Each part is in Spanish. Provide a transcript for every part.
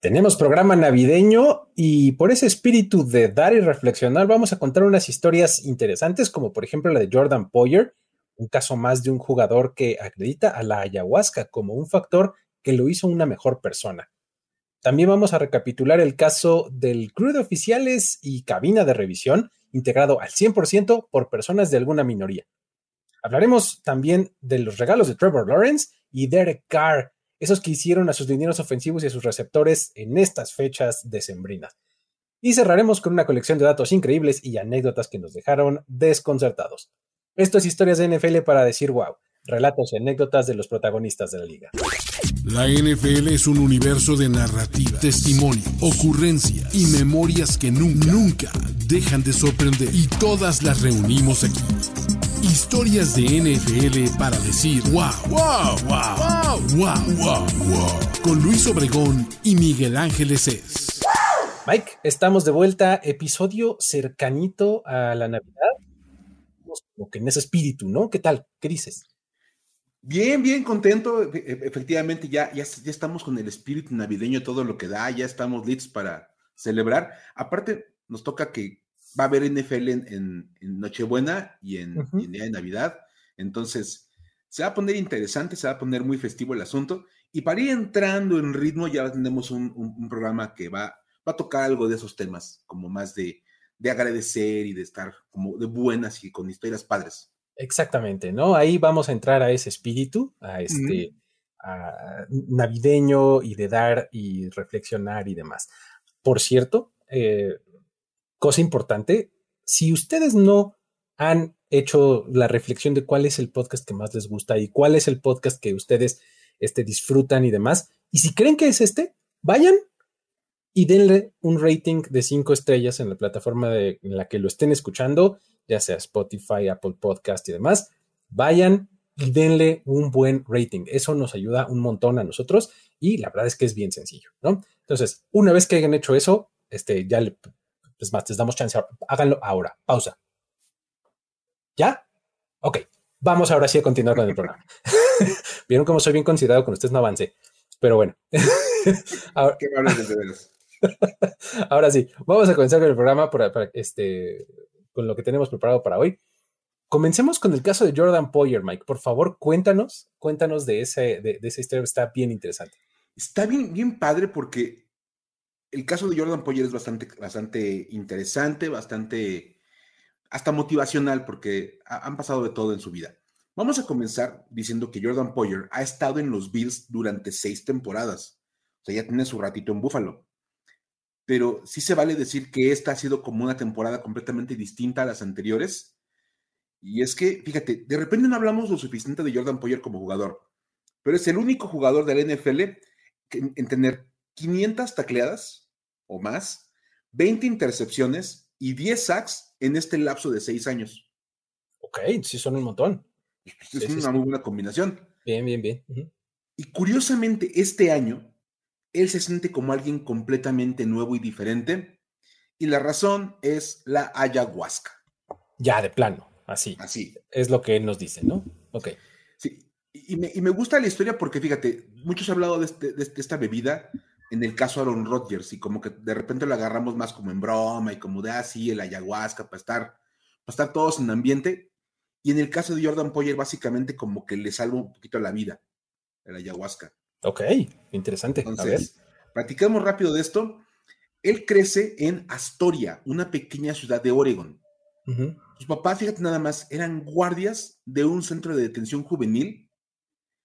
Tenemos programa navideño y por ese espíritu de dar y reflexionar vamos a contar unas historias interesantes como por ejemplo la de Jordan Poyer, un caso más de un jugador que acredita a la ayahuasca como un factor que lo hizo una mejor persona. También vamos a recapitular el caso del crew de oficiales y cabina de revisión integrado al 100% por personas de alguna minoría. Hablaremos también de los regalos de Trevor Lawrence y Derek Carr, esos que hicieron a sus dineros ofensivos y a sus receptores en estas fechas decembrinas. Y cerraremos con una colección de datos increíbles y anécdotas que nos dejaron desconcertados. Esto es Historias de NFL para decir wow, relatos y anécdotas de los protagonistas de la liga. La NFL es un universo de narrativa, testimonio, ocurrencia y memorias que nunca, nunca dejan de sorprender. Y todas las reunimos aquí. Historias de NFL para decir wow, wow, wow, wow, wow, wow, wow. Con Luis Obregón y Miguel Ángeles es. Mike, estamos de vuelta, episodio cercanito a la Navidad. Como que en ese espíritu, ¿no? ¿Qué tal? ¿Qué dices? Bien, bien contento. E, e, efectivamente, ya, ya, ya estamos con el espíritu navideño, todo lo que da, ya estamos listos para celebrar. Aparte, nos toca que va a haber NFL en, Nochebuena y en, Día de Navidad. Entonces, se va a poner interesante, se va a poner muy festivo el asunto. Y para ir entrando en ritmo, ya tenemos un, programa que va, va, a tocar algo de esos temas, como más de, de agradecer y de estar como de buenas y con historias padres. Exactamente, ¿no? Ahí vamos a entrar a ese espíritu, a este navideño y de dar y reflexionar y demás. Por cierto, eh, cosa importante, si ustedes no han hecho la reflexión de cuál es el podcast que más les gusta y cuál es el podcast que ustedes este, disfrutan y demás, y si creen que es este, vayan y denle un rating de cinco estrellas en la plataforma en la que lo estén escuchando, ya sea Spotify, Apple Podcast y demás. Vayan y denle un buen rating. Eso nos ayuda un montón a nosotros y la verdad es que es bien sencillo, ¿no? Entonces, una vez que hayan hecho eso, este, ya le, es más, les damos chance. Háganlo ahora. Pausa. ¿Ya? Ok. Vamos ahora sí a continuar con el programa. Vieron cómo soy bien considerado con ustedes, no avance. Pero bueno. ahora, ¿Qué ahora sí, vamos a comenzar con el programa para, este, con lo que tenemos preparado para hoy. Comencemos con el caso de Jordan Poyer, Mike. Por favor, cuéntanos, cuéntanos de, ese, de, de esa historia. Está bien interesante. Está bien, bien padre porque el caso de Jordan Poyer es bastante, bastante interesante, bastante hasta motivacional, porque han pasado de todo en su vida. Vamos a comenzar diciendo que Jordan Poyer ha estado en los Bills durante seis temporadas. O sea, ya tiene su ratito en Búfalo. Pero sí se vale decir que esta ha sido como una temporada completamente distinta a las anteriores. Y es que, fíjate, de repente no hablamos lo suficiente de Jordan Poyer como jugador, pero es el único jugador del NFL en tener 500 tacleadas o más, 20 intercepciones y 10 sacks en este lapso de 6 años. Ok, sí son un montón. Es una muy buena combinación. Bien, bien, bien. Y curiosamente, este año, él se siente como alguien completamente nuevo y diferente. Y la razón es la ayahuasca. Ya, de plano, así. Así. Es lo que él nos dice, ¿no? Ok. Sí. Y me, gusta la historia porque, fíjate, muchos han hablado de, este, de esta bebida en el caso Aaron Rodgers y como que de repente lo agarramos más como en broma y como de así, ah, el ayahuasca para estar, para estar todos en ambiente. Y en el caso de Jordan Poyer, básicamente como que le salva un poquito la vida, el ayahuasca. Ok, interesante. Entonces, platicamos rápido de esto. Él crece en Astoria, una pequeña ciudad de Oregon. Sus papás, fíjate nada más, eran guardias de un centro de detención juvenil.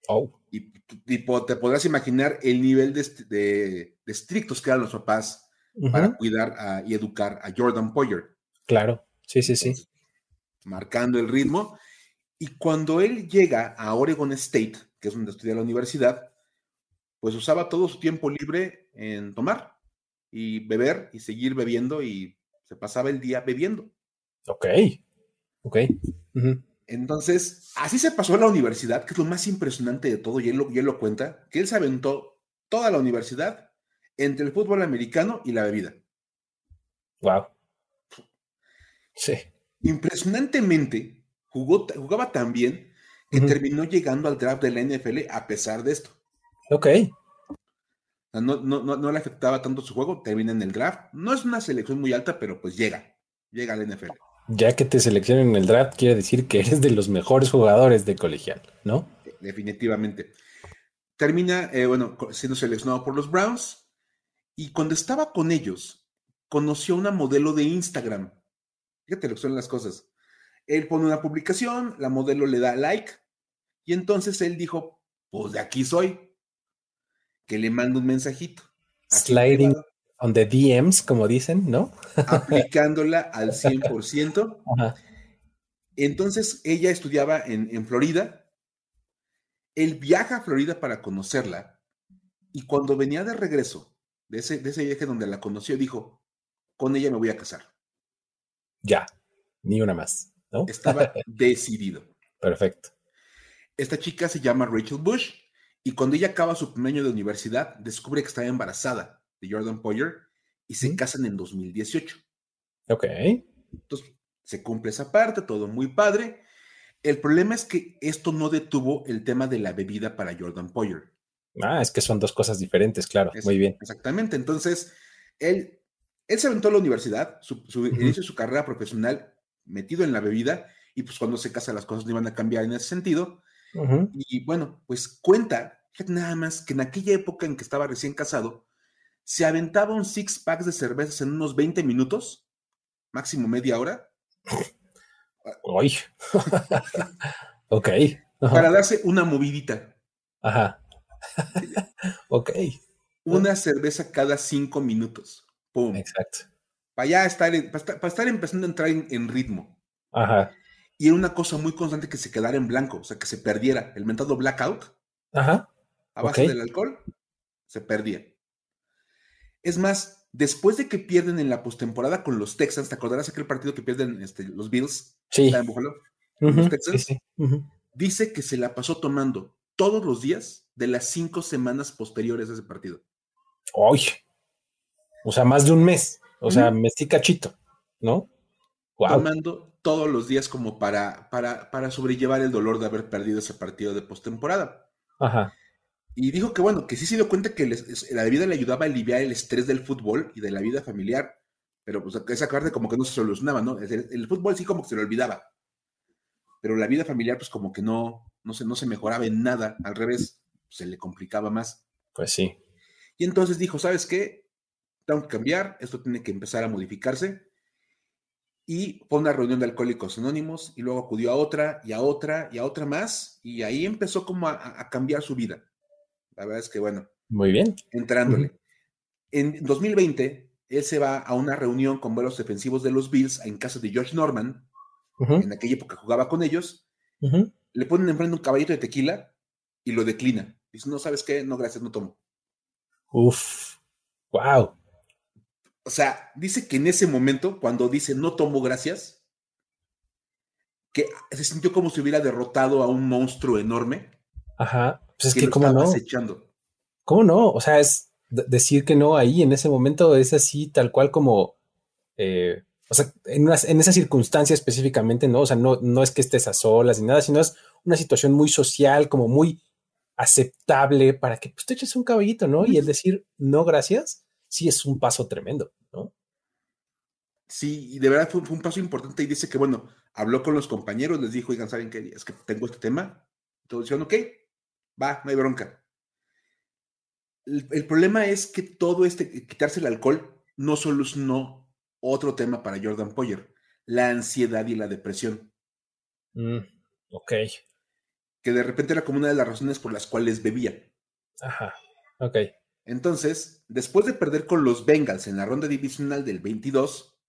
Oh. Y te podrás imaginar el nivel de, estrictos que eran los papás para cuidar y educar a Jordan Poyer. Claro, sí, sí, sí. marcando el ritmo. Y cuando él llega a Oregon State, que es donde estudia la universidad, pues usaba todo su tiempo libre en tomar y beber y seguir bebiendo y se pasaba el día bebiendo. Ok, ok. Entonces, así se pasó a la universidad, que es lo más impresionante de todo, y él, lo, cuenta, que él se aventó toda la universidad entre el fútbol americano y la bebida. Wow. Sí. Impresionantemente, jugó, jugaba tan bien que terminó llegando al draft de la NFL a pesar de esto. Ok. no, no, no, le afectaba tanto su juego, termina en el draft. No es una selección muy alta, pero pues llega, llega al NFL. Ya que te seleccionen en el draft, quiere decir que eres de los mejores jugadores de colegial, ¿no? Definitivamente. Termina, eh, bueno, siendo seleccionado por los Browns. Y cuando estaba con ellos, conoció a una modelo de Instagram. Fíjate lo que son las cosas. Él pone una publicación, la modelo le da like, y entonces él dijo, pues de aquí soy, que le mando un mensajito. Sliding on the DMs, como dicen, ¿no? Aplicándola al 100%. Entonces ella estudiaba en, Florida. Él viaja a Florida para conocerla y cuando venía de regreso de ese, de ese viaje donde la conoció, dijo, con ella me voy a casar. Ya, ni una más, ¿no? Estaba decidido. Perfecto. Esta chica se llama Rachel Bush y cuando ella acaba su primer año de universidad, descubre que está embarazada de Jordan Poyer y se casan en 2018. Ok. Entonces, se cumple esa parte, todo muy padre. El problema es que esto no detuvo el tema de la bebida para Jordan Poyer. Ah, es que son dos cosas diferentes, claro. muy bien. Exactamente. Entonces, él, él se aventó a la universidad, su, inicio de su carrera profesional metido en la bebida, y pues cuando se casa las cosas no iban a cambiar en ese sentido. Y bueno, pues cuenta, nada más que en aquella época en que estaba recién casado, se aventaba un six packs de cervezas en unos 20 minutos, máximo media hora. Uy. ok. Para darse una movidita. Ajá. ok. Una cerveza cada cinco minutos. Pum. Exacto. Para ya estar, para estar, empezando a entrar en, ritmo. Ajá. Y era una cosa muy constante que se quedara en blanco, o sea, que se perdiera. El mentado blackout. Ajá. A base del alcohol, se perdía. Es más, después de que pierden en la postemporada con los Texans, ¿te acordarás aquel partido que pierden este, los Bills? Sí. En los Texans. Dice que se la pasó tomando todos los días de las cinco semanas posteriores a ese partido. ¡Ay! O sea, más de un mes. O sea, me estoy cachito, ¿no? Tomando todos los días como para, para, para sobrellevar el dolor de haber perdido ese partido de postemporada. Ajá. Y dijo que bueno, que sí se dio cuenta que la bebida le ayudaba a aliviar el estrés del fútbol y de la vida familiar, pero pues esa parte como que no se solucionaba, ¿no? El, fútbol sí como que se lo olvidaba, pero la vida familiar pues como que no, no, se, no se mejoraba en nada, al revés, se le complicaba más. Pues sí. Y entonces dijo, ¿sabes qué? Tengo que cambiar, esto tiene que empezar a modificarse. Y fue una reunión de alcohólicos anónimos y luego acudió a otra y a otra y a otra más y ahí empezó como a cambiar su vida. La verdad es que, bueno. Muy bien. Entrándole. En 2020, él se va a una reunión con vuelos defensivos de los Bills en casa de George Norman. En aquella época jugaba con ellos. Le ponen enfrente un caballito de tequila y lo declina. Dice, no, ¿sabes qué? No, gracias, no tomo. Uf, wow. O sea, dice que en ese momento, cuando dice no tomo gracias, que se sintió como si hubiera derrotado a un monstruo enorme. Ajá. Pues es que, ¿cómo no? ¿Cómo no? O sea, es decir que no ahí en ese momento es así, tal cual como, eh, o sea, en, en, esa circunstancia específicamente, ¿no? O sea, no, no es que estés a solas ni nada, sino es una situación muy social, como muy aceptable para que pues, te eches un caballito, ¿no? Y el decir no gracias, sí es un paso tremendo, ¿no? Sí, y de verdad fue, un paso importante y dice que, bueno, habló con los compañeros, les dijo, oigan, ¿saben qué? Es que tengo este tema. Todos dijeron, ok, va, no hay bronca. El, problema es que todo este, quitarse el alcohol, no solucionó otro tema para Jordan Poyer, la ansiedad y la depresión. Mm, ok. Que de repente era como una de las razones por las cuales bebía. Ajá, ok. Entonces, después de perder con los Bengals en la ronda divisional del 22,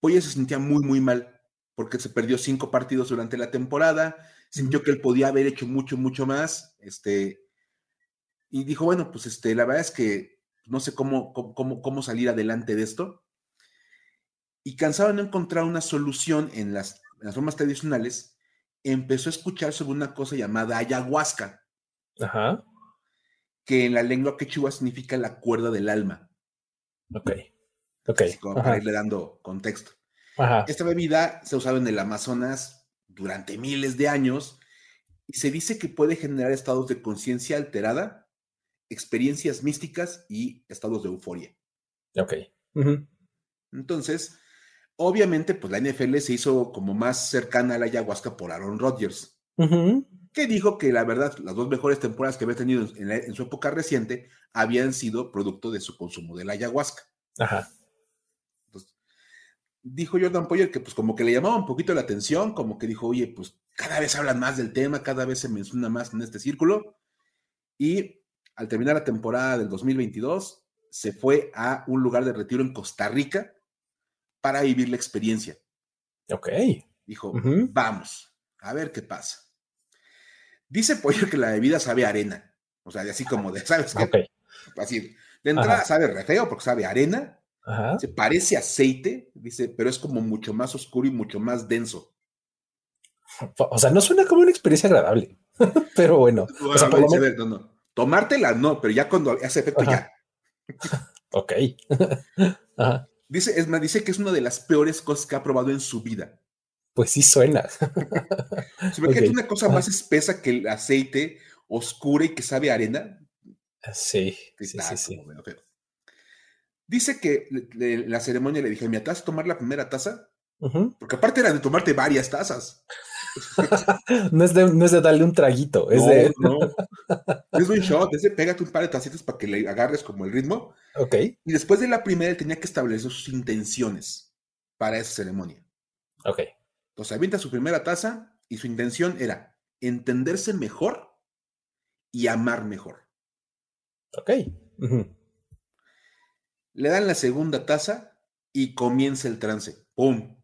Poyer se sentía muy, muy mal, porque se perdió cinco partidos durante la temporada, sintió que él podía haber hecho mucho, mucho más, este, y dijo, bueno, pues este, la verdad es que no sé cómo, cómo, cómo salir adelante de esto. Y cansado de no encontrar una solución en las, formas tradicionales, empezó a escuchar sobre una cosa llamada ayahuasca. Ajá. Que en la lengua quechua significa la cuerda del alma. Ok. Ok. para irle dando contexto. Ajá. Esta bebida se usado en el Amazonas durante miles de años y se dice que puede generar estados de conciencia alterada experiencias místicas y estados de euforia. Ok. Entonces, obviamente, pues la NFL se hizo como más cercana a la ayahuasca por Aaron Rodgers, que dijo que la verdad, las dos mejores temporadas que había tenido en, su época reciente habían sido producto de su consumo de la ayahuasca. Ajá. Dijo Jordan Poyer que pues como que le llamaba un poquito la atención, como que dijo, oye, pues cada vez hablan más del tema, cada vez se menciona más en este círculo. Y al terminar la temporada del 2022, se fue a un lugar de retiro en Costa Rica para vivir la experiencia. Ok. Dijo, vamos, a ver qué pasa. Dice Poyer que la bebida sabe arena. O sea, así como de, ¿sabes qué? Así, de entrada sabe re feo porque sabe arena. Se parece aceite, dice, pero es como mucho más oscuro y mucho más denso. O sea, no suena como una experiencia agradable, pero bueno. o sea, no, no. Tomártela no, pero ya cuando hace efecto ya. ok. Dice, es más, dice que es una de las peores cosas que ha probado en su vida. Pues sí suena. Se ve que es una cosa más espesa que el aceite, oscura y que sabe a arena. Sí, sí, sí, Dice que la ceremonia le dije, ¿me atas a tomar la primera taza? Porque aparte era de tomarte varias tazas. no, es de, darle un traguito, es de. no. Es un shot, es de pégate un par de tacitas para que le agarres como el ritmo. Ok. Y después de la primera, él tenía que establecer sus intenciones para esa ceremonia. Ok. Entonces avienta su primera taza y su intención era entenderse mejor y amar mejor. Ok. Le dan la segunda taza y comienza el trance. ¡Pum!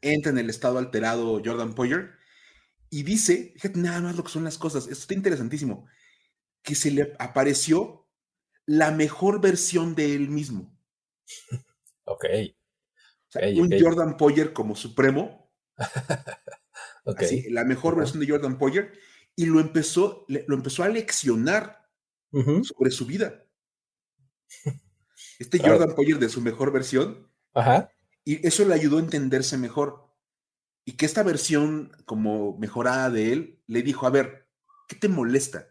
Entra en el estado alterado Jordan Poyer y dice, fíjate nada más lo que son las cosas, esto está interesantísimo, que se le apareció la mejor versión de él mismo. Ok. un Jordan Poyer como supremo. la mejor versión de Jordan Poyer. Y lo empezó, lo empezó a leccionar sobre su vida. Este Jordan Poyer de su mejor versión Ajá. Y eso le ayudó a entenderse mejor. Y que esta versión como mejorada de él le dijo, a ver, ¿qué te molesta?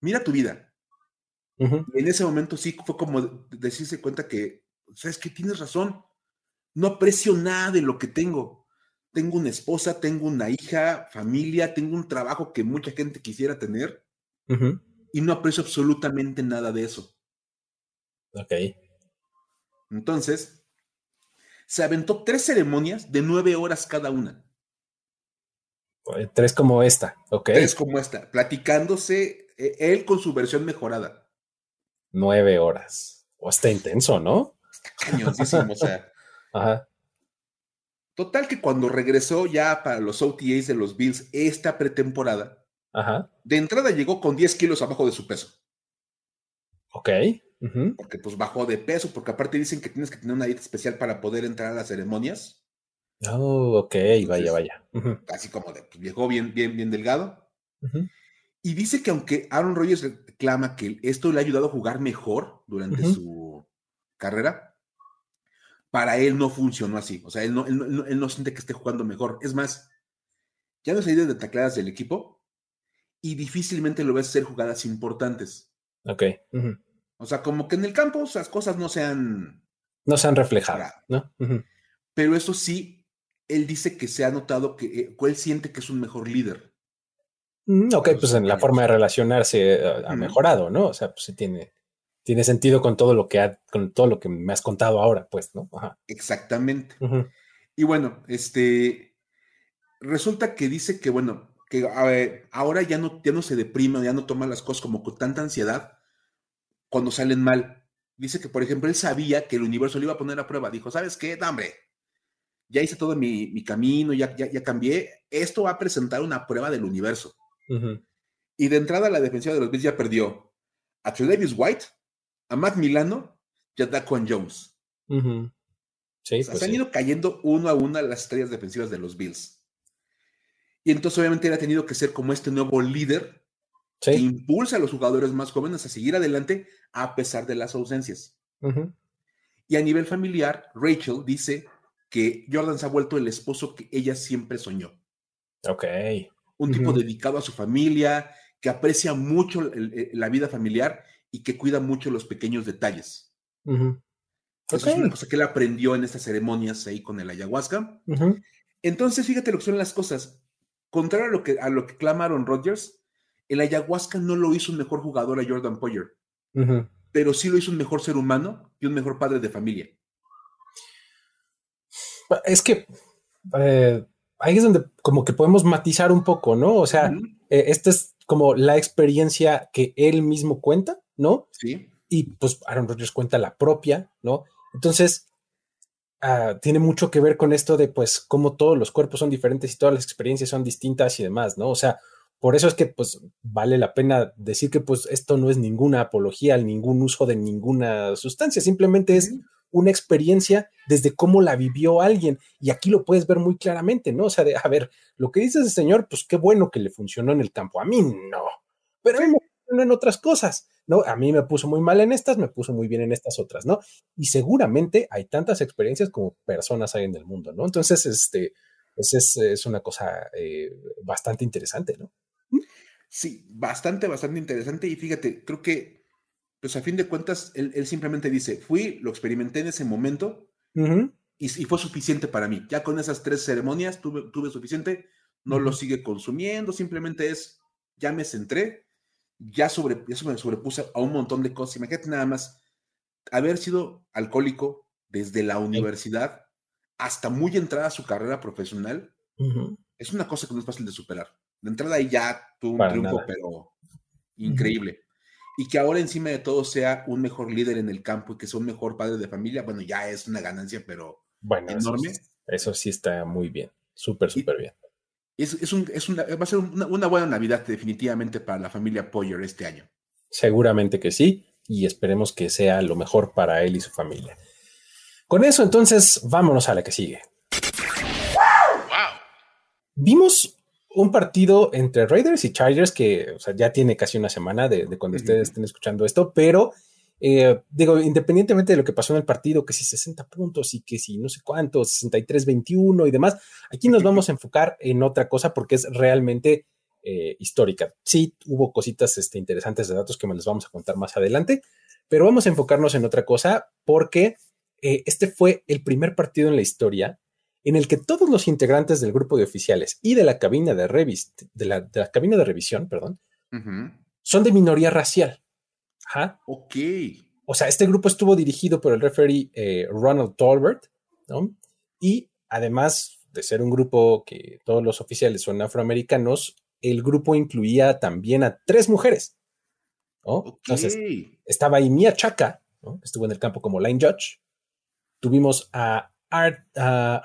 Mira tu vida. Y en ese momento sí fue como decirse cuenta que, sabes que tienes razón, no aprecio nada de lo que tengo. Tengo una esposa, tengo una hija, familia, tengo un trabajo que mucha gente quisiera tener y no aprecio absolutamente nada de eso. Ok. Entonces, se aventó tres ceremonias de nueve horas cada una. Tres como esta, ok. Tres como esta, platicándose eh, él con su versión mejorada. Nueve horas. O está intenso, ¿no? Está cañoncísimo, o sea. Ajá. Total que cuando regresó ya para los OTAs de los Bills esta pretemporada, Ajá. de entrada llegó con 10 kilos abajo de su peso. Ok porque pues bajó de peso, porque aparte dicen que tienes que tener una dieta especial para poder entrar a las ceremonias. Oh, ok, vaya, vaya. Así como de, pues, llegó bien, bien, bien delgado. Y dice que aunque Aaron Rodgers reclama que esto le ha ayudado a jugar mejor durante su carrera, para él no funcionó así. O sea, él no, él no, siente que esté jugando mejor. Es más, ya no se de tacleadas del equipo y difícilmente lo ves hacer jugadas importantes. Ok. O sea, como que en el campo esas cosas no se han... No se han reflejado, ¿no? Pero eso sí, él dice que se ha notado que eh, él siente que es un mejor líder. Mm, ok, pues en la forma de relacionarse eh, ha mejorado, ¿no? O sea, pues sí tiene, tiene sentido con todo lo que ha, con todo lo que me has contado ahora, pues, ¿no? Exactamente. Y bueno, este resulta que dice que, bueno, que ahora ya no, ya no se deprime, ya no toma las cosas como con tanta ansiedad, cuando salen mal. Dice que, por ejemplo, él sabía que el universo le iba a poner a prueba. Dijo, ¿sabes qué? No, hombre, ya hice todo mi, camino, ya, ya, cambié. Esto va a presentar una prueba del universo. Y de entrada la defensiva de los Bills ya perdió a Tredavious White, a Matt Milano y a Daquan Jones. sí, pues han ido cayendo uno a uno las estrellas defensivas de los Bills. Y entonces obviamente él ha tenido que ser como este nuevo líder impulsa a los jugadores más jóvenes a seguir adelante a pesar de las ausencias. Y a nivel familiar, Rachel dice que Jordan se ha vuelto el esposo que ella siempre soñó. Ok. Un tipo dedicado a su familia, que aprecia mucho la vida familiar y que cuida mucho los pequeños detalles. Eso es una cosa que él aprendió en estas ceremonias ahí con el ayahuasca. Entonces, fíjate lo que son las cosas. Contrario a lo que, a lo que clamaron Rodgers, el ayahuasca no lo hizo un mejor jugador a Jordan Poyer, pero sí lo hizo un mejor ser humano y un mejor padre de familia. Es que eh, ahí es donde como que podemos matizar un poco, ¿no? O sea, eh, esta es como la experiencia que él mismo cuenta, ¿no? Sí. Y pues Aaron Rodgers cuenta la propia, ¿no? Entonces, ah, tiene mucho que ver con esto de pues cómo todos los cuerpos son diferentes y todas las experiencias son distintas y demás, ¿no? O sea, por eso es que pues vale la pena decir que pues esto no es ninguna apología, ningún uso de ninguna sustancia, simplemente es una experiencia desde cómo la vivió alguien. Y aquí lo puedes ver muy claramente, ¿no? O sea, de, a ver, lo que dice ese señor, pues qué bueno que le funcionó en el campo. A mí no, pero a mí me funcionó en otras cosas, ¿no? A mí me puso muy mal en estas, me puso muy bien en estas otras, ¿no? Y seguramente hay tantas experiencias como personas hay en el mundo, ¿no? Entonces, este, pues es, es una cosa eh, bastante interesante, ¿no? Sí, bastante, bastante interesante. Y fíjate, creo que pues a fin de cuentas, él, simplemente dice, fui, lo experimenté en ese momento y, fue suficiente para mí. Ya con esas tres ceremonias tuve, tuve suficiente, no lo sigue consumiendo, simplemente es, ya me centré, ya, sobre, ya me sobrepuse a un montón de cosas. Imagínate nada más, haber sido alcohólico desde la universidad hasta muy entrada a su carrera profesional, es una cosa que no es fácil de superar. De entrada ahí ya tuvo un triunfo, pero increíble y que ahora encima de todo sea un mejor líder en el campo y que sea un mejor padre de familia, bueno, ya es una ganancia, pero enorme. Eso, sí está muy bien, súper, súper bien. Es, es, un, es una, va a ser una, buena Navidad definitivamente para la familia Poyer este año. Seguramente que sí, y esperemos que sea lo mejor para él y su familia. Con eso, entonces, vámonos a la que sigue. Vimos un partido entre Raiders y Chargers que ya tiene casi una semana de, cuando ustedes estén escuchando esto, pero eh, digo, independientemente de lo que pasó en el partido, que si 60 puntos y que si no sé cuántos, 63-21 y demás, aquí nos vamos a enfocar en otra cosa porque es realmente eh, histórica. Sí, hubo cositas este, interesantes de datos que me les vamos a contar más adelante, pero vamos a enfocarnos en otra cosa porque eh, este fue el primer partido en la historia en el que todos los integrantes del grupo de oficiales y de la cabina de, de, la, cabina de revisión, perdón, son de minoría racial. Ajá. Ok. O sea, este grupo estuvo dirigido por el referee eh, Ronald Tolbert, ¿no? Y además de ser un grupo que todos los oficiales son afroamericanos, el grupo incluía también a tres mujeres. Entonces, estaba ahí Mia Chaka, ¿no? estuvo en el campo como line judge. Tuvimos a Ah,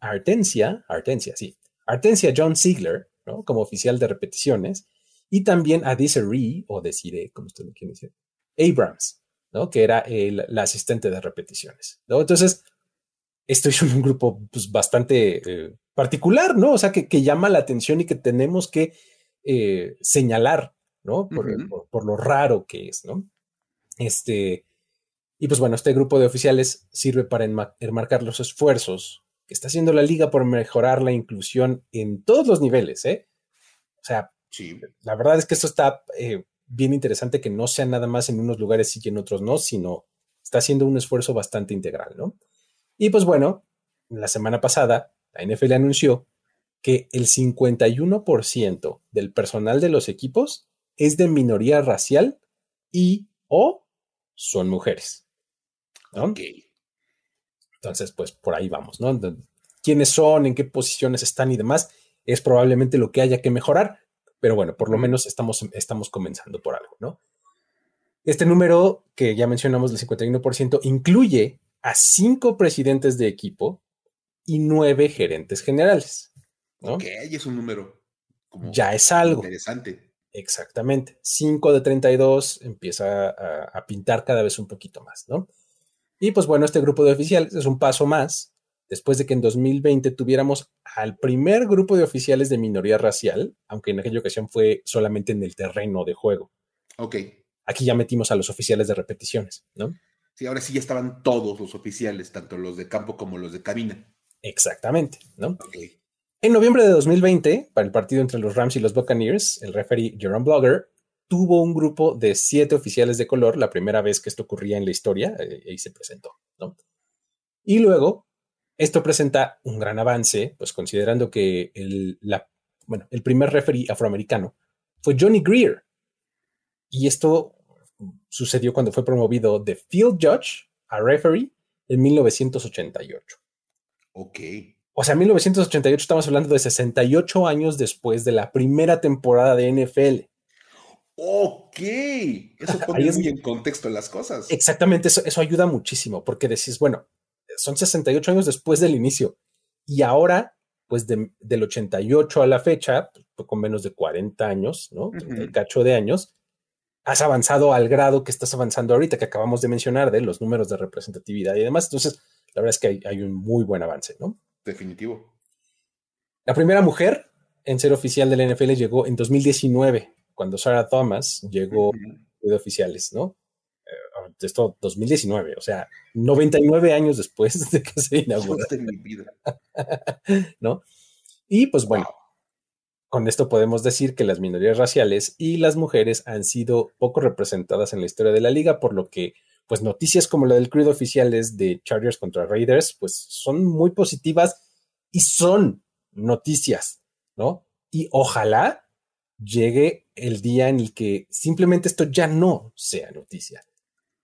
Artencia, Artencia, sí, Artencia John Ziegler, ¿no? Como oficial de repeticiones, y también a Desiree, o Desiree, como usted lo quiere decir, Abrams, ¿no? Que era el, la asistente de repeticiones, ¿no? Entonces, esto es un grupo pues, bastante eh, particular, ¿no? O sea, que, llama la atención y que tenemos que eh, señalar, ¿no? Por, por, lo raro que es, ¿no? Este, y pues bueno, este grupo de oficiales sirve para enmarcar los esfuerzos que está haciendo la liga por mejorar la inclusión en todos los niveles, ¿eh? O sea, sí. la verdad es que esto está eh, bien interesante que no sea nada más en unos lugares sí y en otros no, sino está haciendo un esfuerzo bastante integral, ¿no? Y pues bueno, la semana pasada la NFL anunció que el 51% del personal de los equipos es de minoría racial y o son mujeres. Entonces, pues por ahí vamos, ¿no? ¿Quiénes son? ¿En qué posiciones están y demás? Es probablemente lo que haya que mejorar, pero bueno, por lo menos estamos, estamos comenzando por algo, ¿no? Este número que ya mencionamos del 51% incluye a cinco presidentes de equipo y nueve gerentes generales. ¿no? Ok, es un número. ya es algo. Interesante. Exactamente. 5 de 32 empieza a, a, pintar cada vez un poquito más, ¿no? Y pues bueno, este grupo de oficiales es un paso más después de que en 2020 tuviéramos al primer grupo de oficiales de minoría racial, aunque en aquella ocasión fue solamente en el terreno de juego. Ok. Aquí ya metimos a los oficiales de repeticiones, ¿no? Sí, ahora sí ya estaban todos los oficiales, tanto los de campo como los de cabina. Exactamente, ¿no? En noviembre de 2020, para el partido entre los Rams y los Buccaneers, el referee Jerome Blogger tuvo un grupo de siete oficiales de color, la primera vez que esto ocurría en la historia, eh, ahí se presentó. Y luego, esto presenta un gran avance, pues considerando que el, bueno, el primer referee afroamericano fue Johnny Greer. Y esto sucedió cuando fue promovido de field judge a referee en 1988. Ok. O sea, 1988 estamos hablando de 68 años después de la primera temporada de NFL. Ok, eso pone muy en contexto las cosas. Exactamente, eso, eso ayuda muchísimo porque decís, bueno, son 68 años después del inicio y ahora, pues del 88 a la fecha, pues, con menos de 40 años, ¿no? El cacho de años, has avanzado al grado que estás avanzando ahorita, que acabamos de mencionar, de los números de representatividad y demás. Entonces, la verdad es que hay, un muy buen avance, ¿no? Definitivo. La primera mujer en ser oficial del NFL llegó en 2019 cuando Sarah Thomas llegó de oficiales, ¿no? Eh, esto 2019, o sea, 99 años después de que se inauguró. ¿No? Y pues bueno, con esto podemos decir que las minorías raciales y las mujeres han sido poco representadas en la historia de la liga, por lo que pues noticias como la del crew oficiales de Chargers contra Raiders, pues son muy positivas y son noticias, ¿no? Y ojalá llegue el día en el que simplemente esto ya no sea noticia.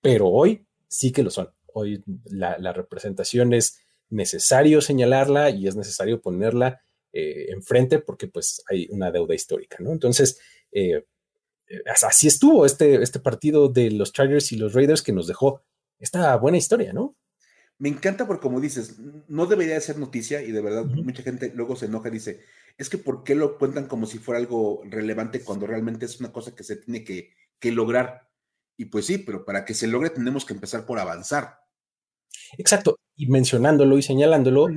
Pero hoy sí que lo son. Hoy la, representación es necesario señalarla y es necesario ponerla eh, enfrente porque pues hay una deuda histórica, ¿no? Entonces, eh, así estuvo este, este partido de los Chargers y los Raiders que nos dejó esta buena historia, ¿no? Me encanta porque como dices, no debería de ser noticia y de verdad mucha gente luego se enoja y dice, es que ¿por qué lo cuentan como si fuera algo relevante cuando realmente es una cosa que se tiene que, lograr? Y pues sí, pero para que se logre tenemos que empezar por avanzar. Exacto, y mencionándolo y señalándolo,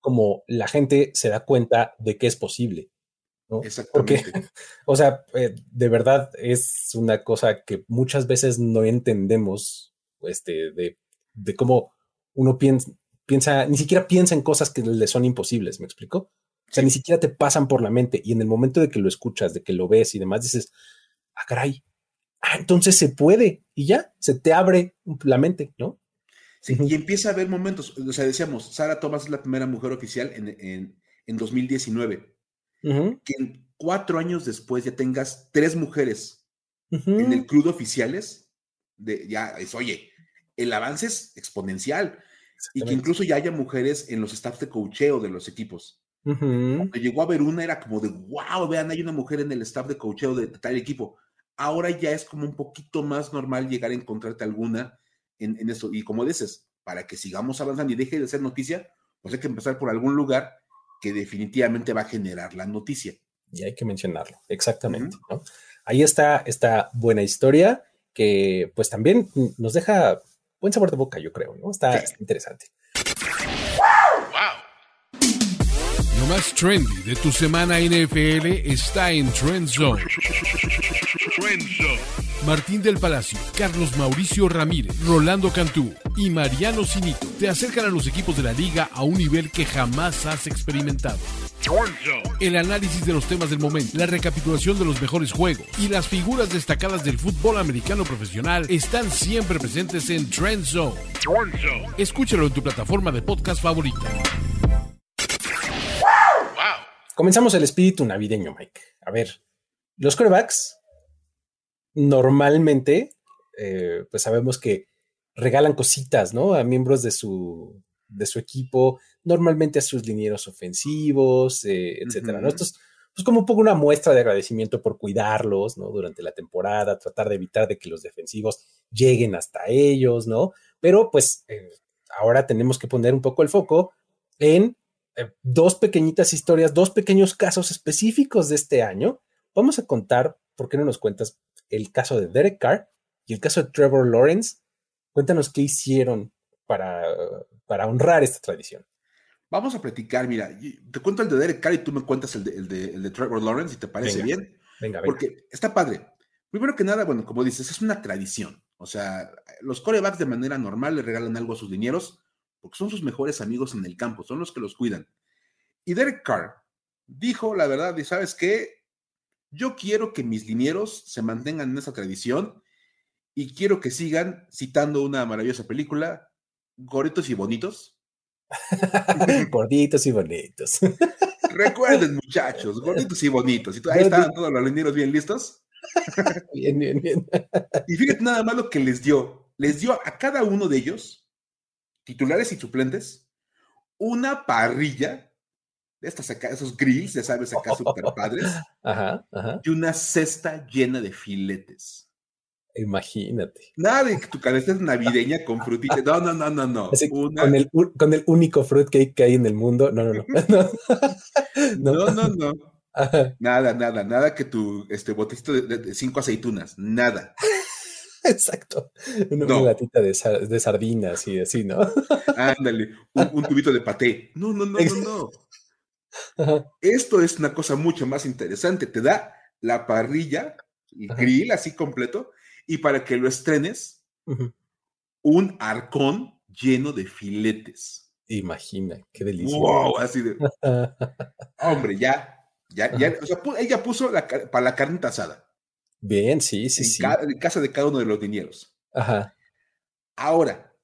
como la gente se da cuenta de que es posible. ¿no? Exactamente. Porque, o sea, eh, de verdad es una cosa que muchas veces no entendemos este, de, de cómo uno piensa, piensa, ni siquiera piensa en cosas que le son imposibles, ¿me explico? O sea, ni siquiera te pasan por la mente. Y en el momento de que lo escuchas, de que lo ves y demás, dices, ah, caray, ah, entonces se puede. Y ya, se te abre la mente, ¿no? Sí, y empieza a haber momentos. O sea, decíamos, Sara Thomas es la primera mujer oficial en, en, 2019. Que cuatro años después ya tengas tres mujeres en el club de oficiales, de, ya es, oye, el avance es exponencial. Y que incluso ya haya mujeres en los staffs de coacheo de los equipos. Cuando llegó a ver una era como de, wow, vean, hay una mujer en el staff de coacheo de tal equipo. Ahora ya es como un poquito más normal llegar a encontrarte alguna en, en esto. Y como dices, para que sigamos avanzando y deje de ser noticia, pues hay que empezar por algún lugar que definitivamente va a generar la noticia. Y hay que mencionarlo, exactamente. Ahí está esta buena historia que pues también nos deja buen sabor de boca, yo creo, ¿no? Está, está interesante. Lo más trendy de tu semana NFL está en Trend Zone. Martín del Palacio, Carlos Mauricio Ramírez, Rolando Cantú y Mariano Sinito te acercan a los equipos de la liga a un nivel que jamás has experimentado. El análisis de los temas del momento, la recapitulación de los mejores juegos y las figuras destacadas del fútbol americano profesional están siempre presentes en Trend Zone. Escúchalo en tu plataforma de podcast favorita. Comenzamos el espíritu navideño, Mike. A ver, los corebacks normalmente, eh, pues sabemos que regalan cositas, ¿no? A miembros de su, de su equipo, normalmente a sus linieros ofensivos, eh, etcétera, ¿no? Esto es pues, como un poco una muestra de agradecimiento por cuidarlos, ¿no? Durante la temporada, tratar de evitar de que los defensivos lleguen hasta ellos, ¿no? Pero pues eh, ahora tenemos que poner un poco el foco en eh, dos pequeñitas historias, dos pequeños casos específicos de este año. Vamos a contar, ¿por qué no nos cuentas el caso de Derek Carr y el caso de Trevor Lawrence? Cuéntanos qué hicieron para, para honrar esta tradición. Vamos a platicar, mira, te cuento el de Derek Carr y tú me cuentas el de, el de, Trevor Lawrence, si te parece bien. Venga, venga. Porque está padre. Primero que nada, bueno, como dices, es una tradición. O sea, los corebacks de manera normal le regalan algo a sus dineros porque son sus mejores amigos en el campo, son los que los cuidan. Y Derek Carr dijo la verdad, y sabes qué, yo quiero que mis linieros se mantengan en esa tradición y quiero que sigan citando una maravillosa película, Gorditos y Bonitos. gorditos y bonitos. Recuerden, muchachos, gorditos y bonitos. Y ahí estaban todos los linieros bien listos. bien, bien, bien. y fíjate nada más lo que les dio. Les dio a cada uno de ellos, titulares y suplentes, una parrilla de estas acá, esos grills, ya sabes, acá super padres, ajá, ajá. y una cesta llena de filetes. Imagínate. Nada de que tu cabeza es navideña con frutitas. No, no, no, no, no. Una... Con, el, con el único fruitcake que hay en el mundo. No, no, no. no, no, no. Nada, nada, nada que tu este, botecito de, de, cinco aceitunas. Nada. Exacto. Una, no. latita de, de, sardinas y así, ¿no? Ándale. Un, un, tubito de paté. No, no, no, no, no. Ajá. Esto es una cosa mucho más interesante. Te da la parrilla, el grill así completo, y para que lo estrenes, uh -huh. un arcón lleno de filetes. Imagina, qué delicia. Wow, así de. Hombre, ya, ya, ya. O sea, ella puso la, para la carne asada. Bien, sí, sí, en sí. En casa de cada uno de los dineros. Ajá. Ahora,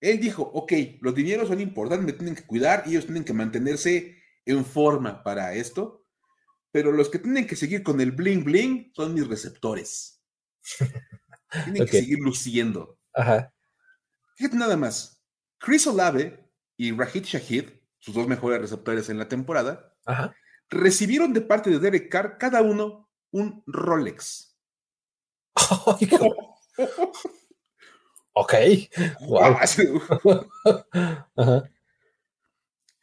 él dijo, ok, los dineros son importantes, me tienen que cuidar y ellos tienen que mantenerse en forma para esto, pero los que tienen que seguir con el bling bling son mis receptores. Tienen okay. que seguir luciendo. Ajá. Fíjate nada más. Chris Olave y Rahid Shahid, sus dos mejores receptores en la temporada, Ajá. recibieron de parte de Derek Carr cada uno un Rolex. ok. Wow. Ajá.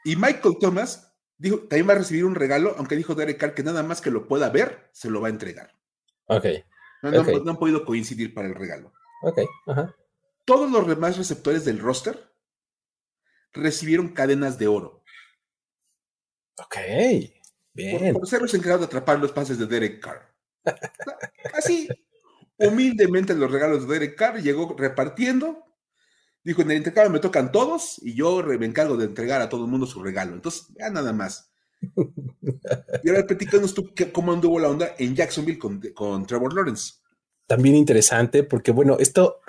Y Michael Thomas dijo, también va a recibir un regalo, aunque dijo Derek Carr que nada más que lo pueda ver, se lo va a entregar. Ok. No, no, okay. no, han podido coincidir para el regalo. Ok. Ajá. Todos los demás receptores del roster recibieron cadenas de oro. Ok. Bien. Por, por ser los encargados de atrapar los pases de Derek Carr. Así, humildemente los regalos de Derek Carr llegó repartiendo. Dijo, en el intercambio me tocan todos y yo me encargo de entregar a todo el mundo su regalo. Entonces, ya nada más. y ahora platícanos tú cómo anduvo la onda en Jacksonville con, con Trevor Lawrence. También interesante porque, bueno, esto,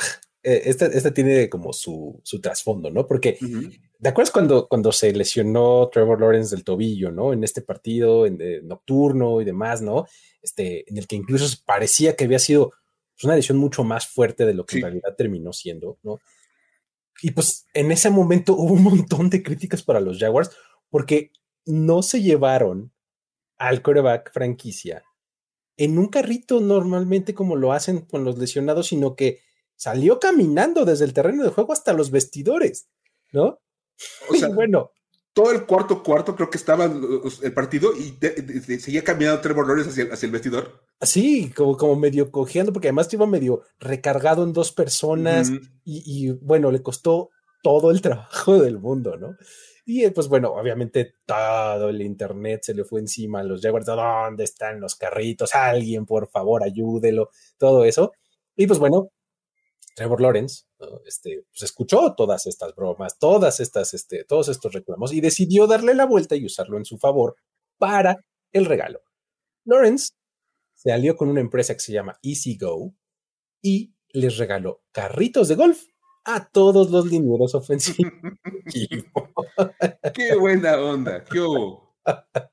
eh, esta, esta tiene como su, su trasfondo, ¿no? Porque, uh -huh. ¿te acuerdas cuando, cuando se lesionó Trevor Lawrence del tobillo, ¿no? En este partido en de, nocturno y demás, ¿no? Este, en el que incluso parecía que había sido pues, una lesión mucho más fuerte de lo que sí. en realidad terminó siendo, ¿no? Y pues en ese momento hubo un montón de críticas para los Jaguars porque no se llevaron al quarterback franquicia en un carrito normalmente como lo hacen con los lesionados, sino que salió caminando desde el terreno de juego hasta los vestidores, ¿no? O sea, y bueno, todo el cuarto cuarto creo que estaba el partido y de, de, de, seguía caminando Trevor Lawrence hacia, hacia, el vestidor. Sí, como, como medio cojeando, porque además iba medio recargado en dos personas y, y, bueno, le costó todo el trabajo del mundo, ¿no? Y pues bueno, obviamente todo el internet se le fue encima a los Jaguars, ¿dónde están los carritos? Alguien, por favor, ayúdelo, todo eso. Y pues bueno, Trevor Lawrence ¿no? este, pues escuchó todas estas bromas, todas estas, este, todos estos reclamos y decidió darle la vuelta y usarlo en su favor para el regalo. Lawrence se alió con una empresa que se llama Easy Go y les regaló carritos de golf a todos los linieros ofensivos. ¡Qué buena onda! ¡Qué!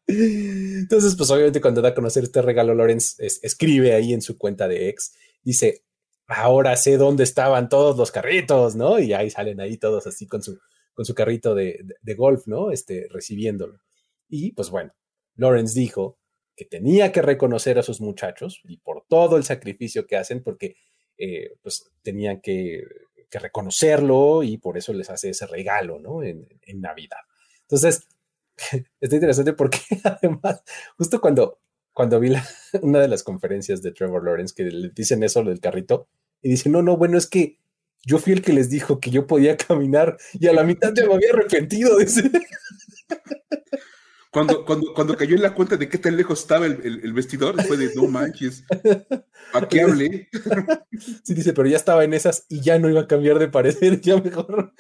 Entonces, pues obviamente cuando da a conocer este regalo, Lawrence es, escribe ahí en su cuenta de ex, dice, ahora sé dónde estaban todos los carritos, ¿no? Y ahí salen ahí todos así con su, con su carrito de, de, golf, ¿no? Este, recibiéndolo. Y pues bueno, Lawrence dijo que tenía que reconocer a sus muchachos y por todo el sacrificio que hacen, porque eh, pues tenían que, que, reconocerlo y por eso les hace ese regalo, ¿no? En, en Navidad. Entonces, está interesante porque además, justo cuando, cuando vi la, una de las conferencias de Trevor Lawrence que le dicen eso, lo del carrito, y dice, no, no, bueno, es que yo fui el que les dijo que yo podía caminar y a la mitad ya me había arrepentido. Dice. Cuando, cuando, cuando cayó en la cuenta de qué tan lejos estaba el, el, el vestidor, fue de no manches, ¿a qué hablé? Sí, dice, pero ya estaba en esas y ya no iba a cambiar de parecer, ya mejor.